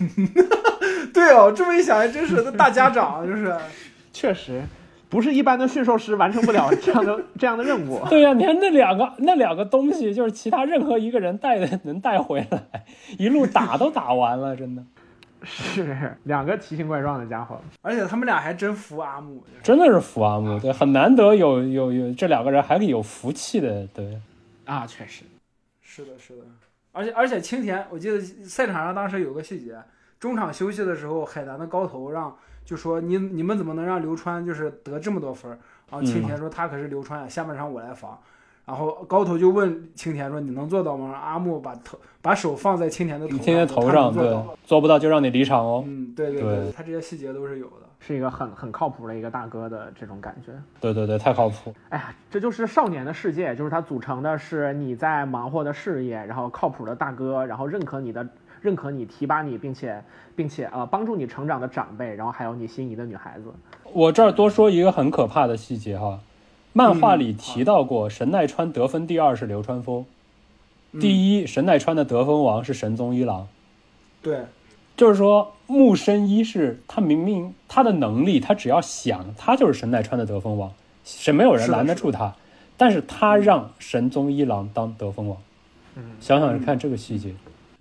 对哦，这么一想还真是大家长，就是确实，不是一般的驯兽师完成不了 这样的这样的任务。对呀、你看那两个那两个东西，就是其他任何一个人带的能带回来，一路打都打完了，真的，是两个奇形怪状的家伙。而且他们俩还真服阿木，真的是服阿木，对，很难得有有有这两个人还是有福气的，对，啊，确实，是的，是的。而且而且青田，我记得赛场上当时有个细节，中场休息的时候，海南的高头让就说你你们怎么能让刘川就是得这么多分儿？然后青田说他可是刘川啊，下半场我来防。然后高头就问青田说：“你能做到吗？”阿木把头把手放在青田的头上，你天天头上对做到。做不到就让你离场哦。嗯，对对对他这些细节都是有的。是一个很很靠谱的一个大哥的这种感觉。对对对，太靠谱。哎呀，这就是少年的世界，就是它组成的是你在忙活的事业，然后靠谱的大哥，然后认可你的、认可你、提拔你，并且并且呃帮助你成长的长辈，然后还有你心仪的女孩子。我这儿多说一个很可怕的细节哈，漫画嗯里提到过，神奈川得分第二是流川枫，嗯。第一神奈川的得分王是神宗一郎。对，就是说，木生一是他明明他的能力，他只要想，他就是神奈川的得分王，是没有人拦得住他。但是他让神宗一郎当得分王，嗯，想想看这个细节，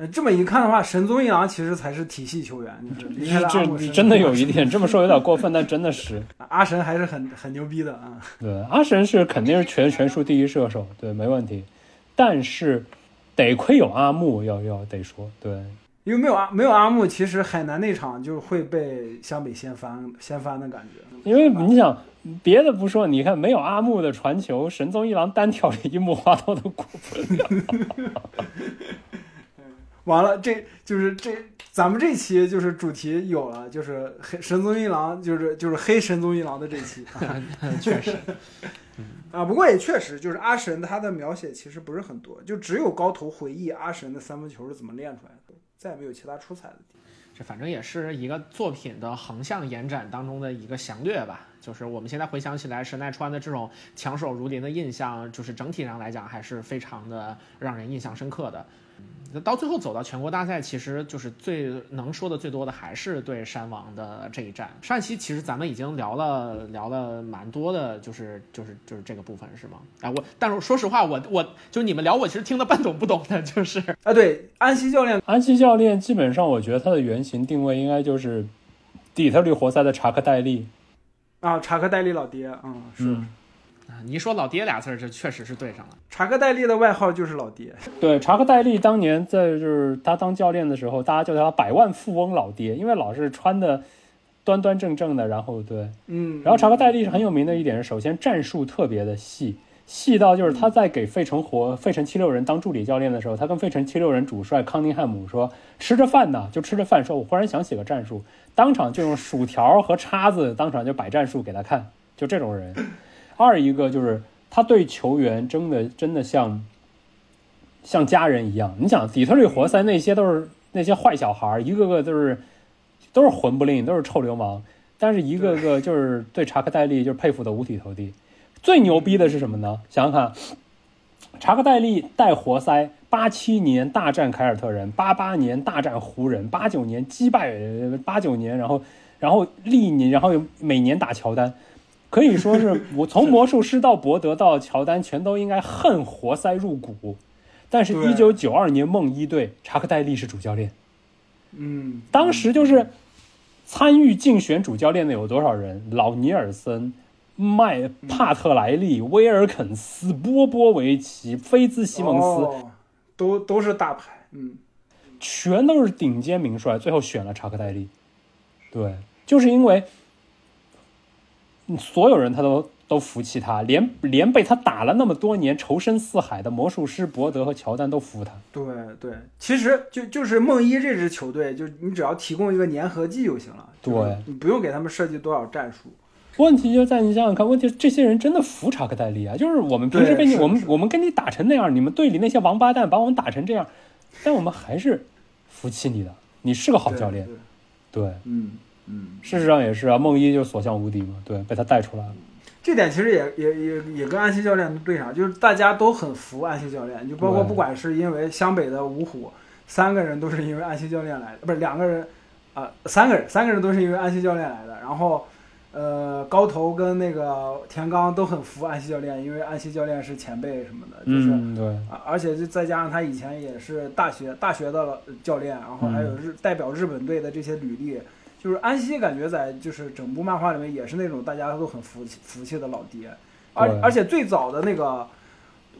呃这么一看的话，神宗一郎其实才是体系球员，就是离开了阿木神这真的有一点这么说有点过分，但真的是。阿神还是很很牛逼的啊。对，阿神是肯定是全全数第一射手，对，没问题。但是得亏有阿木，要要得说，对，因为没有阿没有阿木，其实海南那场就会被湘北掀翻掀翻的感觉。因为你想别的不说，你看没有阿木的传球，神宗一郎单挑这樱木花道都过不了。完了，这就是这咱们这期就是主题有了，就是黑神宗一郎，就是就是黑神宗一郎的这期 确实，啊。不过也确实，就是阿神他的描写其实不是很多，就只有高头回忆阿神的三分球是怎么练出来的，再也没有其他出彩的地方。这反正也是一个作品的横向延展当中的一个详略吧。就是我们现在回想起来，神奈川的这种强手如林的印象，就是整体上来讲还是非常的让人印象深刻的。嗯，到最后走到全国大赛，其实就是最能说的最多的还是对山王的这一战。上一期其实咱们已经聊了聊了蛮多的，就是就是就是这个部分是吗？哎，我但是说实话，我我就你们聊，我其实听得半懂不懂的，就是啊，对，安西教练安西教练基本上，我觉得他的原型定位应该就是底特律活塞的查克戴利。啊，查克戴利老爹，嗯，是、你说老爹俩字儿，这确实是对上了。查克戴利的外号就是老爹。对，查克戴利当年在就是他当教练的时候，大家叫他百万富翁老爹，因为老是穿的端端正正的，然后对，嗯，然后查克戴利是很有名的一点是，首先战术特别的细，细到就是他在给费城活费城七六人当助理教练的时候，他跟费城七六人主帅康宁汉姆说，吃着饭呢，就吃着饭说，我忽然想写个战术，当场就用薯条和叉子当场就摆战术给他看，就这种人。二一个就是他对球员真的真的像像家人一样，你想底特律活塞那些都是那些坏小孩，一个个都是都是混不吝，都是臭流氓。但是一个个就是对查克戴利就是佩服的五体投地。最牛逼的是什么呢？想想看，查克戴利带活塞，八七年大战凯尔特人，八八年大战湖人，八九年击败八九年，然后然后历年，然后每年打乔丹，可以说是 我从魔术师到伯德到乔丹，全都应该恨活塞入骨。但是，对一九九二年梦一队，查克戴利是主教练。嗯，当时就是参与竞选主教练的有多少人？老尼尔森、麦帕特莱利、威尔肯斯、波波维奇、菲兹西蒙斯，哦、都都是大牌。嗯，全都是顶尖名帅，最后选了查克戴利。对，就是因为所有人他都都服气他，连连被他打了那么多年仇深似海的魔术师伯德和乔丹都服他。对对，其实就就是梦一这支球队，就你只要提供一个粘合剂就行了。对你不用给他们设计多少战术。问题就在你想想看，问题是这些人真的服查克戴利啊！就是我们平时被你我们我们跟你打成那样，你们队里那些王八蛋把我们打成这样，但我们还是服气你的，你是个好教练。对，对对，嗯嗯，事实上也是啊，梦一就所向无敌嘛，对，被他带出来了。这点其实也也也也跟安西教练对上，就是大家都很服安西教练，就包括不管是因为湘北的五虎，三个人都是因为安西教练来的，不是两个人，啊、三个人，三个人都是因为安西教练来的。然后，呃，高头跟那个田刚都很服安西教练，因为安西教练是前辈什么的，就是。嗯，对，啊，而且就再加上他以前也是大学大学的教练，然后还有日、代表日本队的这些履历，就是安西感觉在就是整部漫画里面也是那种大家都很服气服气的老爹，而而且最早的那个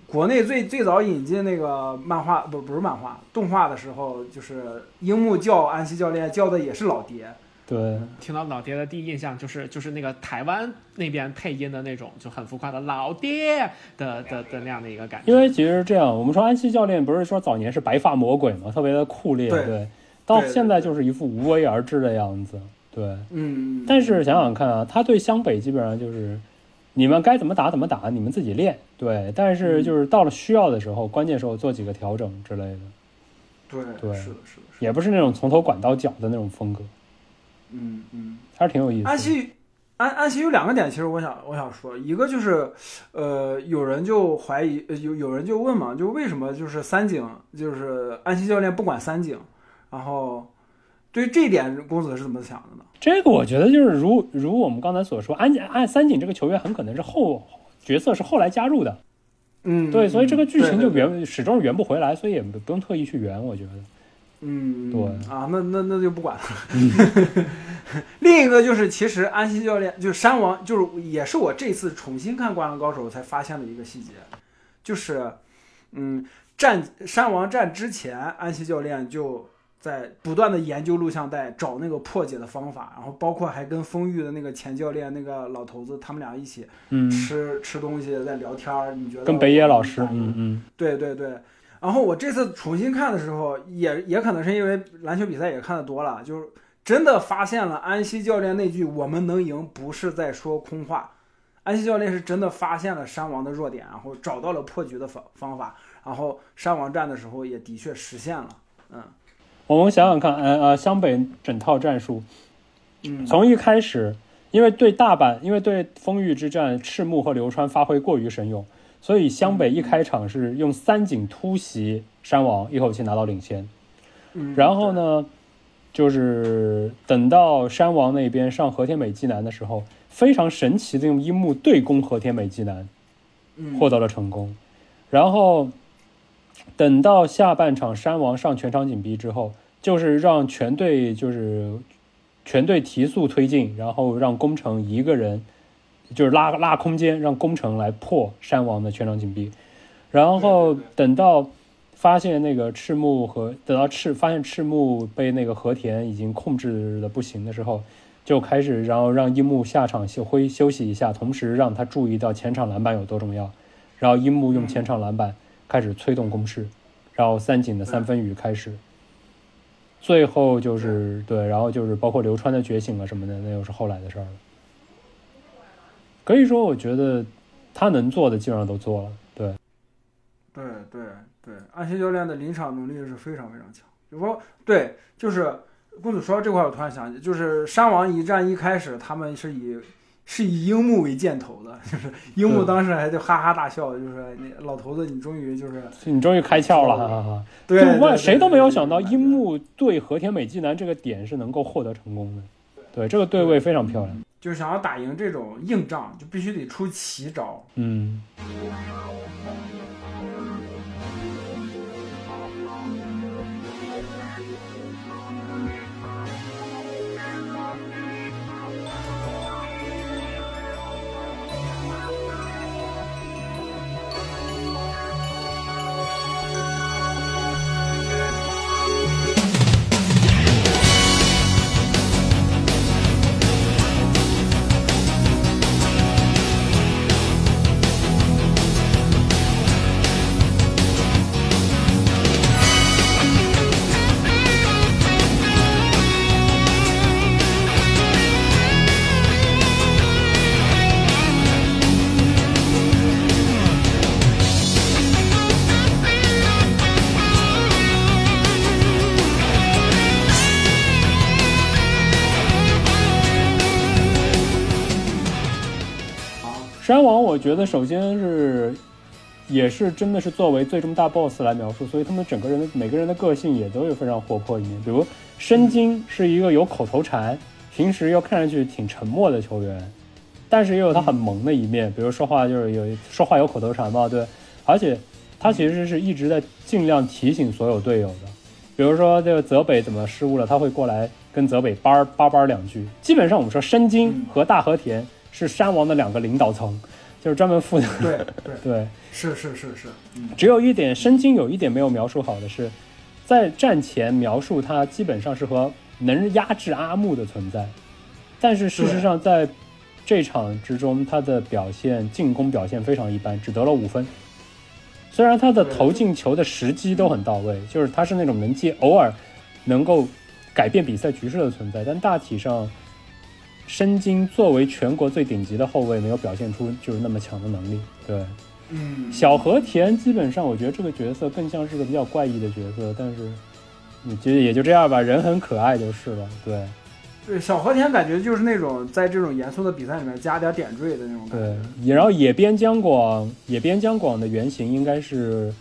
国内最最早引进那个漫画不不是漫画动画的时候，就是樱木叫安西教练叫的也是老爹，对，听到老爹的第一印象就是就是那个台湾那边配音的那种就很浮夸的老爹的的的那样的一个感觉。因为其实这样，我们说安西教练不是说早年是白发魔鬼嘛，特别的酷烈，对对，到现在就是一副无为而治的样子，对。嗯，但是想想看啊，他对湘北基本上就是，你们该怎么打怎么打，你们自己练，对。但是就是到了需要的时候，关键时候做几个调整之类的，对对是的，是的，也不是那种从头管到脚的那种风格，嗯嗯。还是挺有意思的。安西安安西有两个点，其实我想我想说，一个就是，呃，有人就怀疑，呃有有人就问嘛，就为什么就是三井就是安西教练不管三井，然后对于这一点，公子是怎么想的呢？这个我觉得就是如如我们刚才所说，安安三井这个球员很可能是后角色是后来加入的，嗯，对，所以这个剧情就圆始终圆不回来，所以也不不用特意去圆，我觉得。嗯，对啊，那那那就不管了。另一个就是，其实安西教练就是山王，就是也是我这次重新看《灌篮高手》才发现的一个细节，就是，嗯，战山王战之前，安西教练就在不断的研究录像带，找那个破解的方法，然后包括还跟丰裕的那个前教练那个老头子，他们俩一起嗯，吃、吃东西，在聊天儿。你觉得跟北野老师，嗯嗯，对对对，然后我这次重新看的时候，也也可能是因为篮球比赛也看的多了，就是真的发现了安西教练那句“我们能赢”不是在说空话，安西教练是真的发现了山王的弱点，然后找到了破局的方方法，然后山王战的时候也的确实现了，嗯我们想想看，呃呃，湘北整套战术嗯，从一开始，因为对大阪，因为对丰裕之战，赤木和流川发挥过于神勇，所以湘北一开场是用三井突袭山王，一口气拿到领先。嗯然后？呢，就是等到山王那边上和田美纪男的时候，非常神奇的用樱木对攻和田美纪男，嗯获得了成功。然后等到下半场山王上全场紧逼之后，就是让全队就是全队提速推进，然后让工程一个人就是拉拉空间，让工程来破山王的全场紧逼。然后等到发现那个赤木和等到赤发现赤木被那个和田已经控制的不行的时候，就开始然后让樱木下场休灰休息一下，同时让他注意到前场篮板有多重要。然后樱木用前场篮板开始催动攻势，然后三井的三分雨开始。最后就是对，然后就是包括流川的觉醒啊什么的，那又是后来的事儿了。可以说，我觉得他能做的基本上都做了。对，对对对，安西教练的临场能力是非常非常强。比如说，对，就是公子说到这块，我突然想起，就是山王一战一开始，他们是以是以樱木为箭头的，就是樱木当时还就哈哈大笑，就是那老头子，你终于就是你终于开窍了，对万谁都没有想到，樱木对和田美纪男这个点是能够获得成功的。对，这个对位非常漂亮。就是想要打赢这种硬仗，就必须得出奇招。嗯，山王，我觉得首先是也是真的是作为最终大 boss 来描述，所以他们整个人的每个人的个性也都有非常活泼一面。比如深津是一个有口头禅，平时又看上去挺沉默的球员，但是也有他很萌的一面，比如说话就是有说话有口头禅嘛，对，而且他其实是一直在尽量提醒所有队友的。比如说这个泽北怎么失误了，他会过来跟泽北叭叭叭两句。基本上我们说深津和大和田是山王的两个领导层，就是专门负责对对，对。是是是是，嗯只有一点，申京有一点没有描述好的是，在战前描述他基本上是和能压制阿木的存在。但是事实上，在这场之中，他的表现进攻表现非常一般，只得了五分。虽然他的投进球的时机都很到位，就是他是那种能接偶尔能够改变比赛局势的存在，但大体上，申京作为全国最顶级的后卫，没有表现出就是那么强的能力。对，嗯，小和田基本上，我觉得这个角色更像是个比较怪异的角色，但是你觉得也就这样吧，人很可爱就是了。对对小和田感觉就是那种在这种严肃的比赛里面加点点缀的那种感对然后野边江广，野边江广的原型应该是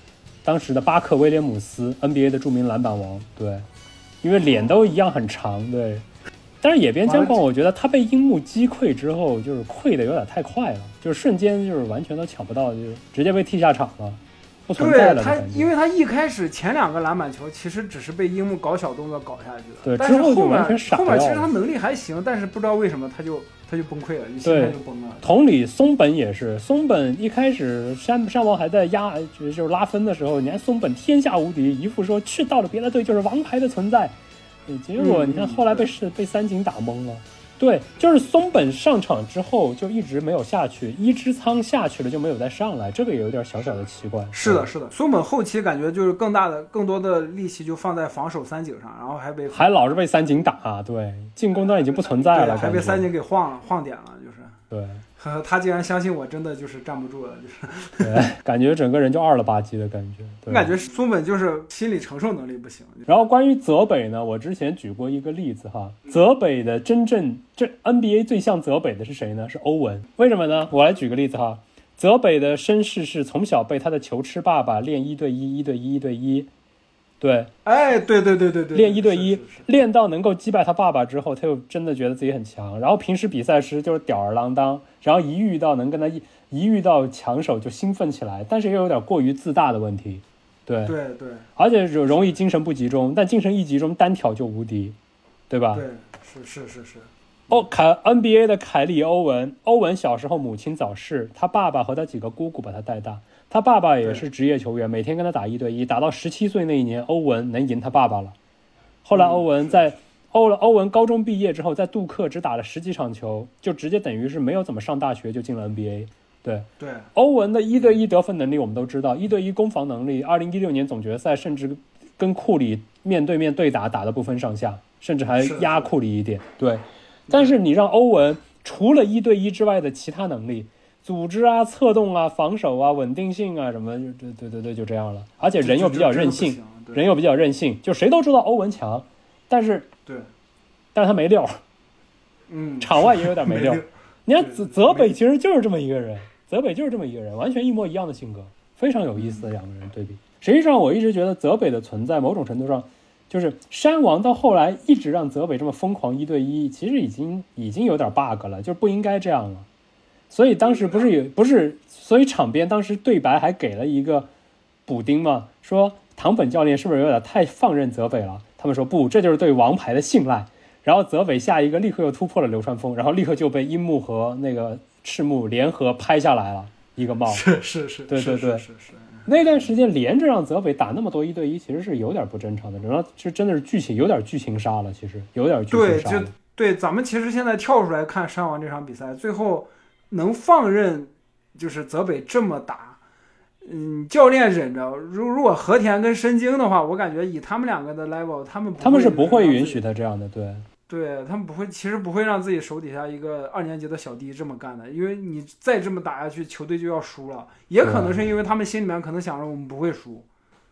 当时的巴克威廉姆斯，NBA 的著名篮板王。对，因为脸都一样很长。对，但是野边江广，我觉得他被樱木击溃之后，就是溃的有点太快了，就是瞬间就是完全都抢不到，就是直接被踢下场了，不存在对他了的感，觉。因为他一开始前两个篮板球其实只是被樱木搞小动作搞下去的，对但是之后就面完全傻后面其实他能力还行，但是不知道为什么他就他就崩溃了，就心态就崩了。同理，松本也是，松本一开始山山王还在压，就是拉分的时候，你看松本天下无敌，一副说去到了别的队就是王牌的存在，对结果嗯你看后来被是被三井打懵了。对，就是松本上场之后就一直没有下去，一之仓下去了就没有再上来，这个也有点小小的奇怪。是的，是的，松本后期感觉就是更大的、更多的力气就放在防守三井上，然后还被还老是被三井打，对，进攻端已经不存在了，还被三井给晃了晃点了，就是。对呵呵，他竟然相信我，真的就是站不住了，就是对，感觉整个人就二了吧唧的感觉。对我感觉松本就是心理承受能力不行。然后关于泽北呢，我之前举过一个例子哈，泽北的真正这 NBA 最像泽北的是谁呢？是欧文。为什么呢？我来举个例子哈，泽北的身世是从小被他的球痴爸爸练一对一、一对一、一对一，对，哎，对对对对对，练一对一练到能够击败他爸爸之后，他又真的觉得自己很强。然后平时比赛时就是吊儿郎当，然后一遇到能跟他一一遇到强手就兴奋起来，但是又有点过于自大的问题，对，对对而且容容易精神不集中，但精神一集中单挑就无敌，对吧？对，是是是是，哦，凯 NBA 的凯里·欧文，欧文小时候母亲早逝，他爸爸和他几个姑姑把他带大。他爸爸也是职业球员，每天跟他打一对一，打到十七岁那一年，欧文能赢他爸爸了。后来欧文在欧欧文高中毕业之后，在杜克只打了十几场球，就直接等于是没有怎么上大学就进了 NBA。对，对欧文的一对一得分能力我们都知道，一对一攻防能力，二零一六年总决赛甚至跟库里面对面对打打的不分上下，甚至还压库里一点。对，但是你让欧文除了一对一之外的其他能力，组织啊、策动啊、防守啊、稳定性啊什么，就对对对对，就这样了。而且人又比较任性，，人又又比较任性，就谁都知道欧文强，但是对，但是他没料，嗯，场外也有点没溜儿。你看泽泽北其实就是这么一个人，泽北就是这么一个人，完全一模一样的性格，非常有意思的两个人对比。实际上，我一直觉得泽北的存在，某种程度上就是山王到后来一直让泽北这么疯狂一对一，其实已经已经有点 bug 了，就不应该这样了。所以当时不是有不是，所以场边当时对白还给了一个补丁嘛，说唐本教练是不是有点太放任泽北了？他们说不，这就是对王牌的信赖。然后泽北下一个立刻又突破了流川枫，然后立刻就被樱木和那个赤木联合拍下来了一个帽。是是 是，是对对对是是是，那段时间连着让泽北打那么多一对一，其实是有点不正常的，然后就真的是剧情有点剧情杀了，其实有点剧对，就情杀了。对，咱们其实现在跳出来看山王这场比赛，最后能放任就是泽北这么打，嗯，教练忍着。如如果和田跟申京的话，我感觉以他们两个的 level，他们他们是不会允许他这样的，对。对他们不会，其实不会让自己手底下一个二年级的小弟这么干的，因为你再这么打下去，球队就要输了。也可能是因为他们心里面可能想着我们不会输，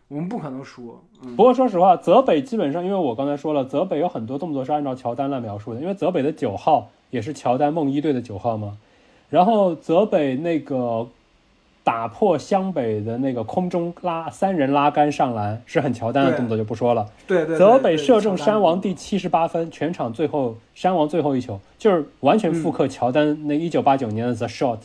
我们不可能输。嗯，不过说实话，泽北基本上，因为我刚才说了，泽北有很多动作是按照乔丹来描述的，因为泽北的九号也是乔丹梦一队的九号嘛。然后泽北那个打破湘北的那个空中拉三人拉杆上篮是很乔丹的动作，就不说了。对对对，泽北射中山王第七十八分，全场最后山王最后一球，就是完全复刻乔丹那一九八九年的 The Shot。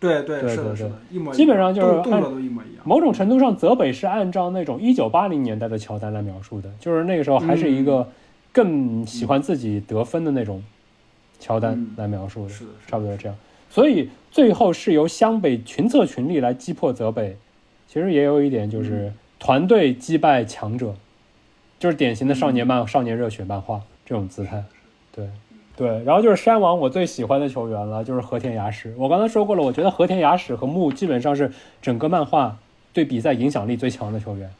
对对是的，对对对是的，一模一样，基本上就是按动动作都一模一样。某种程度上，泽北是按照那种一九八零年代的乔丹来描述的，就是那个时候还是一个更喜欢自己得分的那种乔丹嗯来描述的，是的，是的差不多这样。所以最后是由湘北群策群力来击破泽北，其实也有一点就是团队击败强者，就是典型的少年漫、少年热血漫画这种姿态。对，对，然后就是山王我最喜欢的球员了，就是和田雅史。我刚才说过了，我觉得和田雅史和木基本上是整个漫画对比赛影响力最强的球员。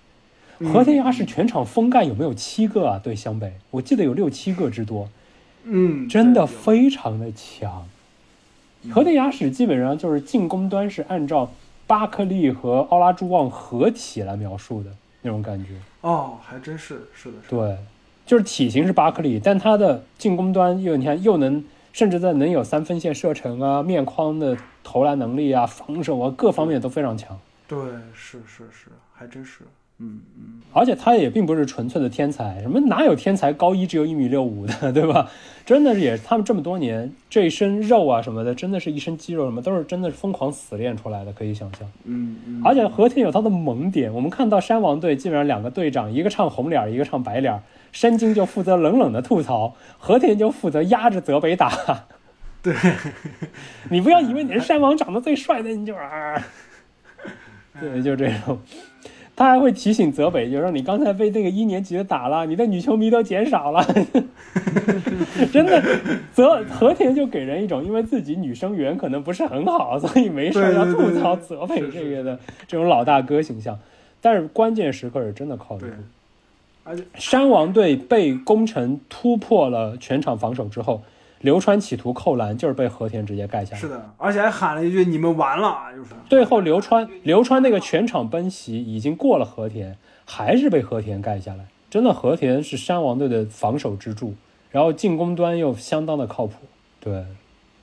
和田雅史全场封盖有没有七个啊？对湘北，我记得有六七个之多。嗯，真的非常的强。和田雅史基本上就是进攻端是按照巴克利和奥拉朱旺合体来描述的那种感觉。哦，还真是是的，是的，对，就是体型是巴克利，但他的进攻端又你看又能甚至在能有三分线射程啊、面框的投篮能力啊、防守啊各方面都非常强。对，是是是，还真是，嗯嗯，而且他也并不是纯粹的天才，什么哪有天才高一只有一米六五的，对吧？真的是也，他们这么多年这一身肉啊什么的，真的是一身肌肉什么，都是真的是疯狂死练出来的，可以想象。嗯嗯，而且和田有他的萌点，我们看到山王队基本上两个队长，一个唱红脸儿，一个唱白脸儿，山精就负责冷冷的吐槽，和田就负责压着泽北打。对，你不要以为你是山王长得最帅的，你就啊，对，就这种。他还会提醒泽北，就说你刚才被那个一年级的打了，你的女球迷都减少了。真的，泽和田就给人一种因为自己女生缘可能不是很好，所以没事要吐槽泽北这个的这种老大哥形象。但是关键时刻是真的靠得住。而且山王队被攻城突破了全场防守之后，流川企图扣篮，就是被和田直接盖下来。是的，而且还喊了一句“你们完了”，就是最后流川流川那个全场奔袭已经过了和田，还是被和田盖下来。真的，和田是山王队的防守支柱，然后进攻端又相当的靠谱。对，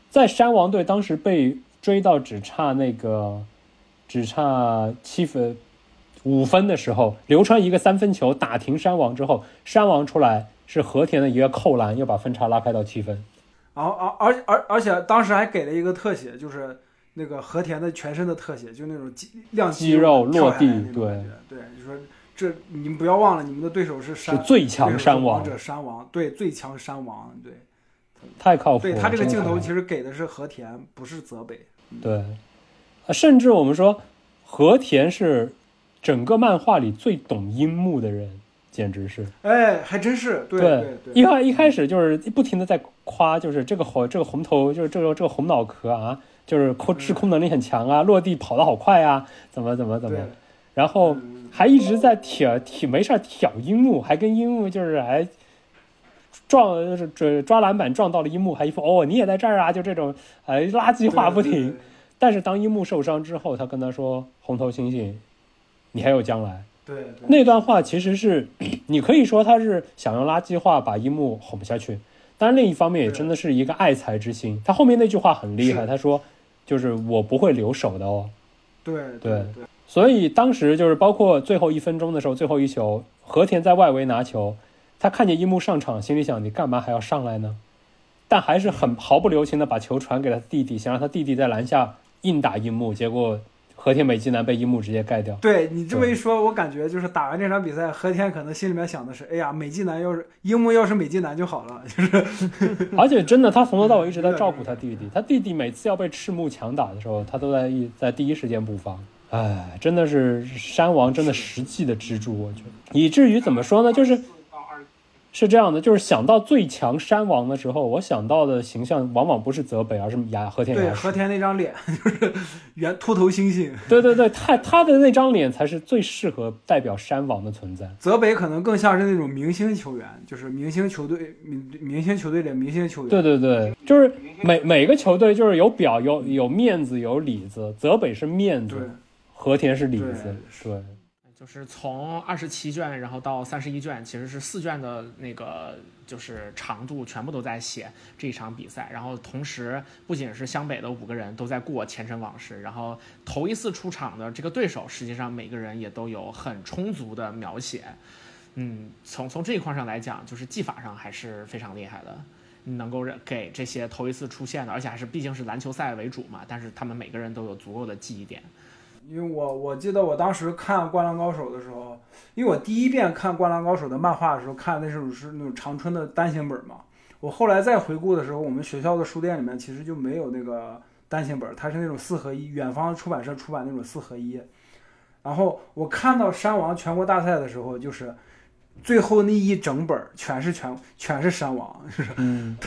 在山王队当时被追到只差那个只差七分五分的时候，流川一个三分球打停山王之后，山王出来是和田的一个扣篮，又把分差拉开到七分。然后而而而而且当时还给了一个特写，就是那个和田的全身的特写，就那种肌亮肌肉落地那种感觉对，就说这你们不要忘了，你们的对手是山是最强山王王者山王，对，最强山王，对，太靠谱了。对他这个镜头其实给的是和田，不是泽北，对，啊甚至我们说和田是整个漫画里最懂樱木的人，简直是。哎，还真是，对对一开一开始就是不停的在夸，就是这个红这个红头，就是这个这个红脑壳啊，就是控制空能力很强啊，落地跑得好快啊，怎么怎么怎么，然后嗯还一直在挑挑没事儿挑樱木，还跟樱木就是还撞就是抓抓篮板撞到了樱木，还一副哦你也在这儿啊，就这种哎垃圾话不停。但是当樱木受伤之后，他跟他说：“红头猩猩，你还有将来。对对”那段话其实是，你可以说他是想用垃圾话把樱木哄下去，但另一方面也真的是一个爱才之心。他后面那句话很厉害，他说：“就是我不会留手的哦。对对对，”所以当时就是包括最后一分钟的时候，最后一球，和田在外围拿球，他看见樱木上场，心里想：你干嘛还要上来呢？但还是很毫不留情的把球传给了弟弟，想让他弟弟在篮下硬打樱木，结果和田美纪男被樱木直接盖掉。对你这么一说，我感觉就是打完这场比赛，和田可能心里面想的是：哎呀，美纪男要是樱木要是美纪男就好了，就是而且真的，他从头到尾一直在照顾他弟弟。他弟弟每次要被赤木强打的时候，他都在一在第一时间布防。哎，真的是山王，真的实际的支柱，我觉得。以至于怎么说呢？就是是这样的，就是想到最强山王的时候，我想到的形象往往不是泽北，而是雅和田对和。田那张脸 就是圆秃头猩猩，对对对，他他的那张脸才是最适合代表山王的存在。泽北可能更像是那种明星球员，就是明星球队明明星球队里的明星球员。对对对，就是每每个球队就是有表有有面子有里子，泽北是面子，和田是里子，对对。就是从二十七卷，然后到三十一卷，其实是四卷的那个就是长度全部都在写这一场比赛。然后同时，不仅是湘北的五个人都在过前尘往事，然后头一次出场的这个对手，实际上每个人也都有很充足的描写。嗯，从从这一块上来讲，就是技法上还是非常厉害的。能够给这些头一次出现的，而且还是毕竟是篮球赛为主嘛，但是他们每个人都有足够的记忆点。因为我我记得我当时看《灌篮高手》的时候，因为我第一遍看《灌篮高手》的漫画的时候，看那是是那种长春的单行本嘛。我后来再回顾的时候，我们学校的书店里面其实就没有那个单行本，它是那种四合一，远方出版社出版那种四合一。然后我看到山王全国大赛的时候，就是最后那一整本全是全全是山王，就是嗯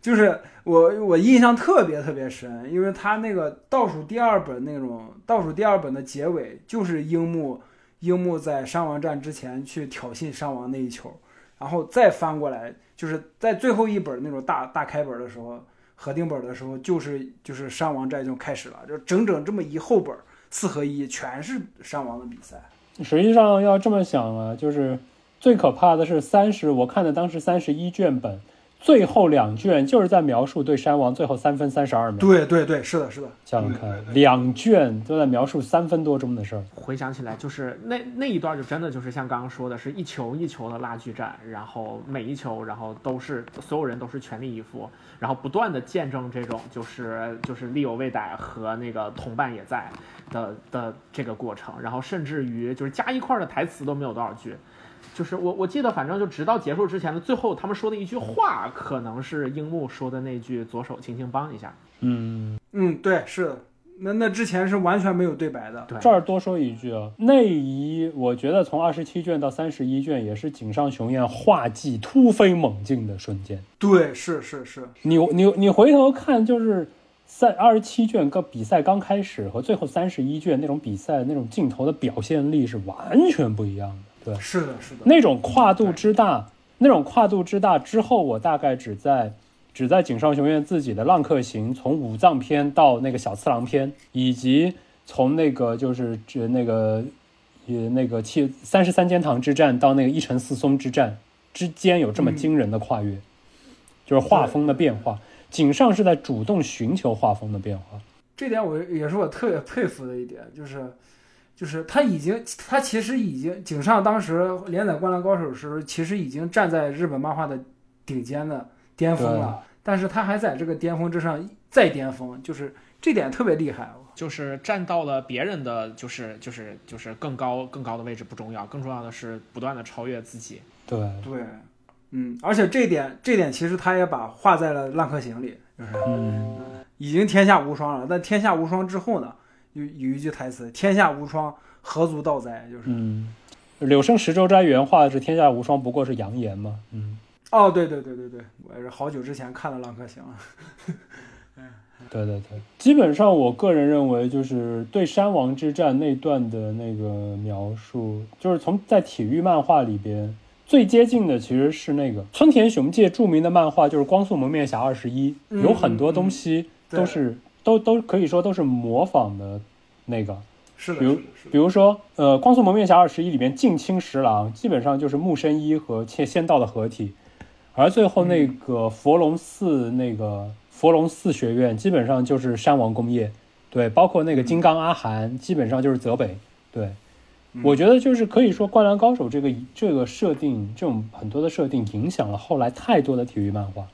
就是我我印象特别特别深，因为他那个倒数第二本那种倒数第二本的结尾，就是樱木樱木在山王战之前去挑衅山王那一球，然后再翻过来，就是在最后一本那种大大开本的时候，合订本的时候，就是就是山王战就开始了，就整整这么一后本四合一全是山王的比赛。实际上要这么想啊，就是最可怕的是三十，我看的当时三十一卷本，最后两卷就是在描述对山王最后三分三十二秒。对对对，是的，是的，想想看，两卷都在描述三分多钟的事儿。回想起来，就是那那一段就真的就是像刚刚说的，是一球一球的拉锯战，然后每一球，然后都是所有人都是全力以赴，然后不断的见证这种就是就是力有未逮和那个同伴也在的的这个过程，然后甚至于就是加一块儿的台词都没有多少句。就是我我记得，反正就直到结束之前的最后，他们说的一句话，可能是樱木说的那句“左手轻轻帮一下嗯，嗯，对，是的。那那之前是完全没有对白的”。。对，这儿多说一句啊，内移我觉得从二十七卷到三十一卷也是井上雄彦画技突飞猛进的瞬间。对，是是是，你你你回头看，就是三二十七卷个比赛刚开始和最后三十一卷那种比赛那种镜头的表现力是完全不一样的。对，是的，是的。那种跨度之大，那种跨度之大之后，我大概只在只在井上雄彦自己的《浪客行》从武藏篇到那个小次郎篇，以及从那个就是指那个呃那个七三十三间堂之战到那个一城四松之战之间有这么惊人的跨越，就是画风的变化。井上是在主动寻求画风的变化。这点我也是我特别佩服的一点，就是，就是他已经，他其实已经，井上当时连载《灌篮高手》的时候，其实已经站在日本漫画的顶尖的巅峰了，但是他还在这个巅峰之上再巅峰，就是这点特别厉害。就是站到了别人的就是就是就是更高更高的位置不重要，更重要的是不断的超越自己。对，对，嗯，而且这点，这点其实他也把画在了《浪客行》里，就是嗯，已经天下无双了。但天下无双之后呢，有有一句台词：“天下无双，何足道哉？”就是，嗯，柳生十州斋原话是“天下无双，不过是扬言”嘛。嗯，哦，对对对对对，我也是好久之前看的《浪客行》了。对对对，基本上我个人认为，就是对山王之战那段的那个描述，就是从在体育漫画里边最接近的，其实是那个村田雄介著名的漫画，就是《光速蒙面侠二十一》，嗯有很多东西都是、都都可以说都是模仿的那个。是的，比如。比如说，呃，《光速蒙面侠二十一》里边近亲十郎基本上就是木生一和切仙道的合体，而最后那个佛龙寺那个佛龙寺学院基本上就是山王工业，对，包括那个金刚阿含基本上就是泽北，对。我觉得就是可以说，《灌篮高手》这个这个设定，这种很多的设定影响了后来太多的体育漫画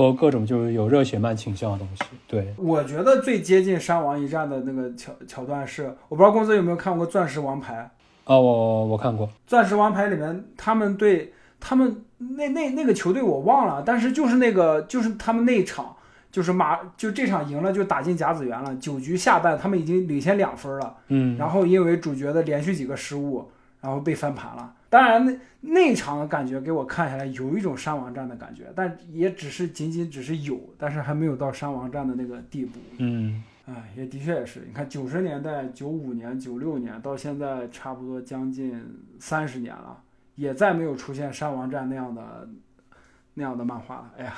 嗯，和各种就是有热血漫倾向的东西。对，我觉得最接近山王一战的那个桥桥段是，我不知道公司有没有看过《钻石王牌》。哦，我我看过，《钻石王牌》里面，他们对他们那那那个球队我忘了，但是就是那个就是他们那一场，就是马就这场赢了就打进甲子园了，九局下半他们已经领先两分了，嗯，然后因为主角的连续几个失误，然后被翻盘了。当然那那场的感觉给我看下来有一种山王战的感觉，但也只是仅仅只是有，但是还没有到山王战的那个地步。嗯。哎，也的确也是。你看，九十年代、九五年、九六年到现在，差不多将近三十年了，也再没有出现山王战那样的那样的漫画了。哎呀，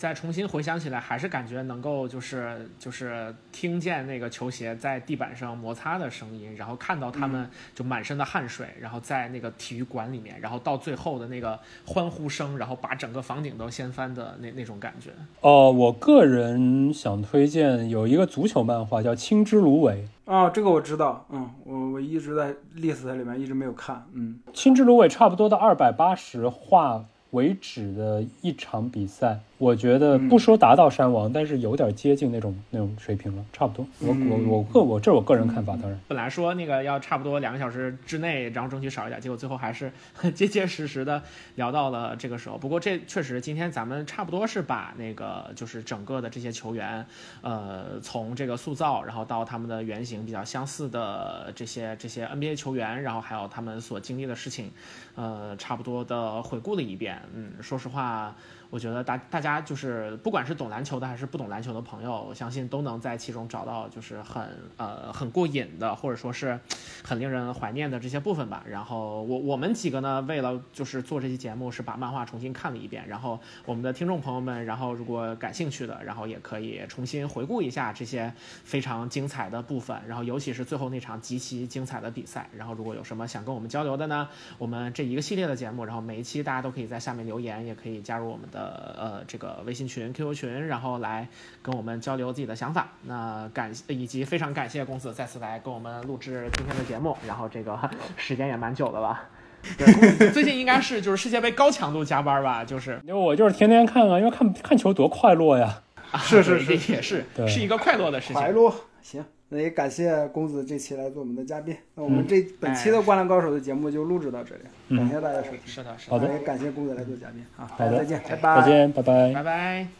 再重新回想起来，还是感觉能够就是就是听见那个球鞋在地板上摩擦的声音，然后看到他们就满身的汗水，然后在那个体育馆里面，然后到最后的那个欢呼声，然后把整个房顶都掀翻的那那种感觉。哦，我个人想推荐有一个足球漫画叫《青之芦苇》。啊，这个我知道，嗯，我我一直在 list 里面一直没有看，嗯青之芦苇差不多到二百八十话为止的一场比赛，我觉得嗯不说达到山王，但是有点接近那种那种水平了，差不多。我嗯我我个我这是我个人看法，当然。本来说那个要差不多两个小时之内，然后争取少一点，结果最后还是 结结实实的聊到了这个时候。不过这确实，今天咱们差不多是把那个就是整个的这些球员，呃，从这个塑造，然后到他们的原型比较相似的这些这些 NBA 球员，然后还有他们所经历的事情，呃，差不多的回顾了一遍。嗯，说实话。我觉得大大家就是不管是懂篮球的还是不懂篮球的朋友，我相信都能在其中找到就是很呃很过瘾的，或者说是很令人怀念的这些部分吧。然后我我们几个呢，为了就是做这期节目，是把漫画重新看了一遍。然后我们的听众朋友们，然后如果感兴趣的，然后也可以重新回顾一下这些非常精彩的部分。然后尤其是最后那场极其精彩的比赛。然后如果有什么想跟我们交流的呢，我们这一个系列的节目，然后每一期大家都可以在下面留言，也可以加入我们的呃这个微信群、QQ 群，然后来跟我们交流自己的想法。那感以及非常感谢公子再次来跟我们录制今天的节目，然后这个 时间也蛮久的了。对，最近应该是就是世界杯高强度加班吧，就是因为我就是天天看啊，因为看看球多快乐呀。是是是也是是一个快乐的事情。快乐行，那也感谢公子这期来做我们的嘉宾。那我们嗯这本期的《灌篮高手》的节目就录制到这里，嗯感谢大家收听。是的，是好的也感谢公子来做嘉宾啊，好的再见，拜拜，再见，拜拜。拜拜。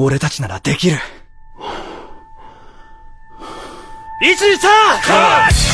俺たちならできる。一二三，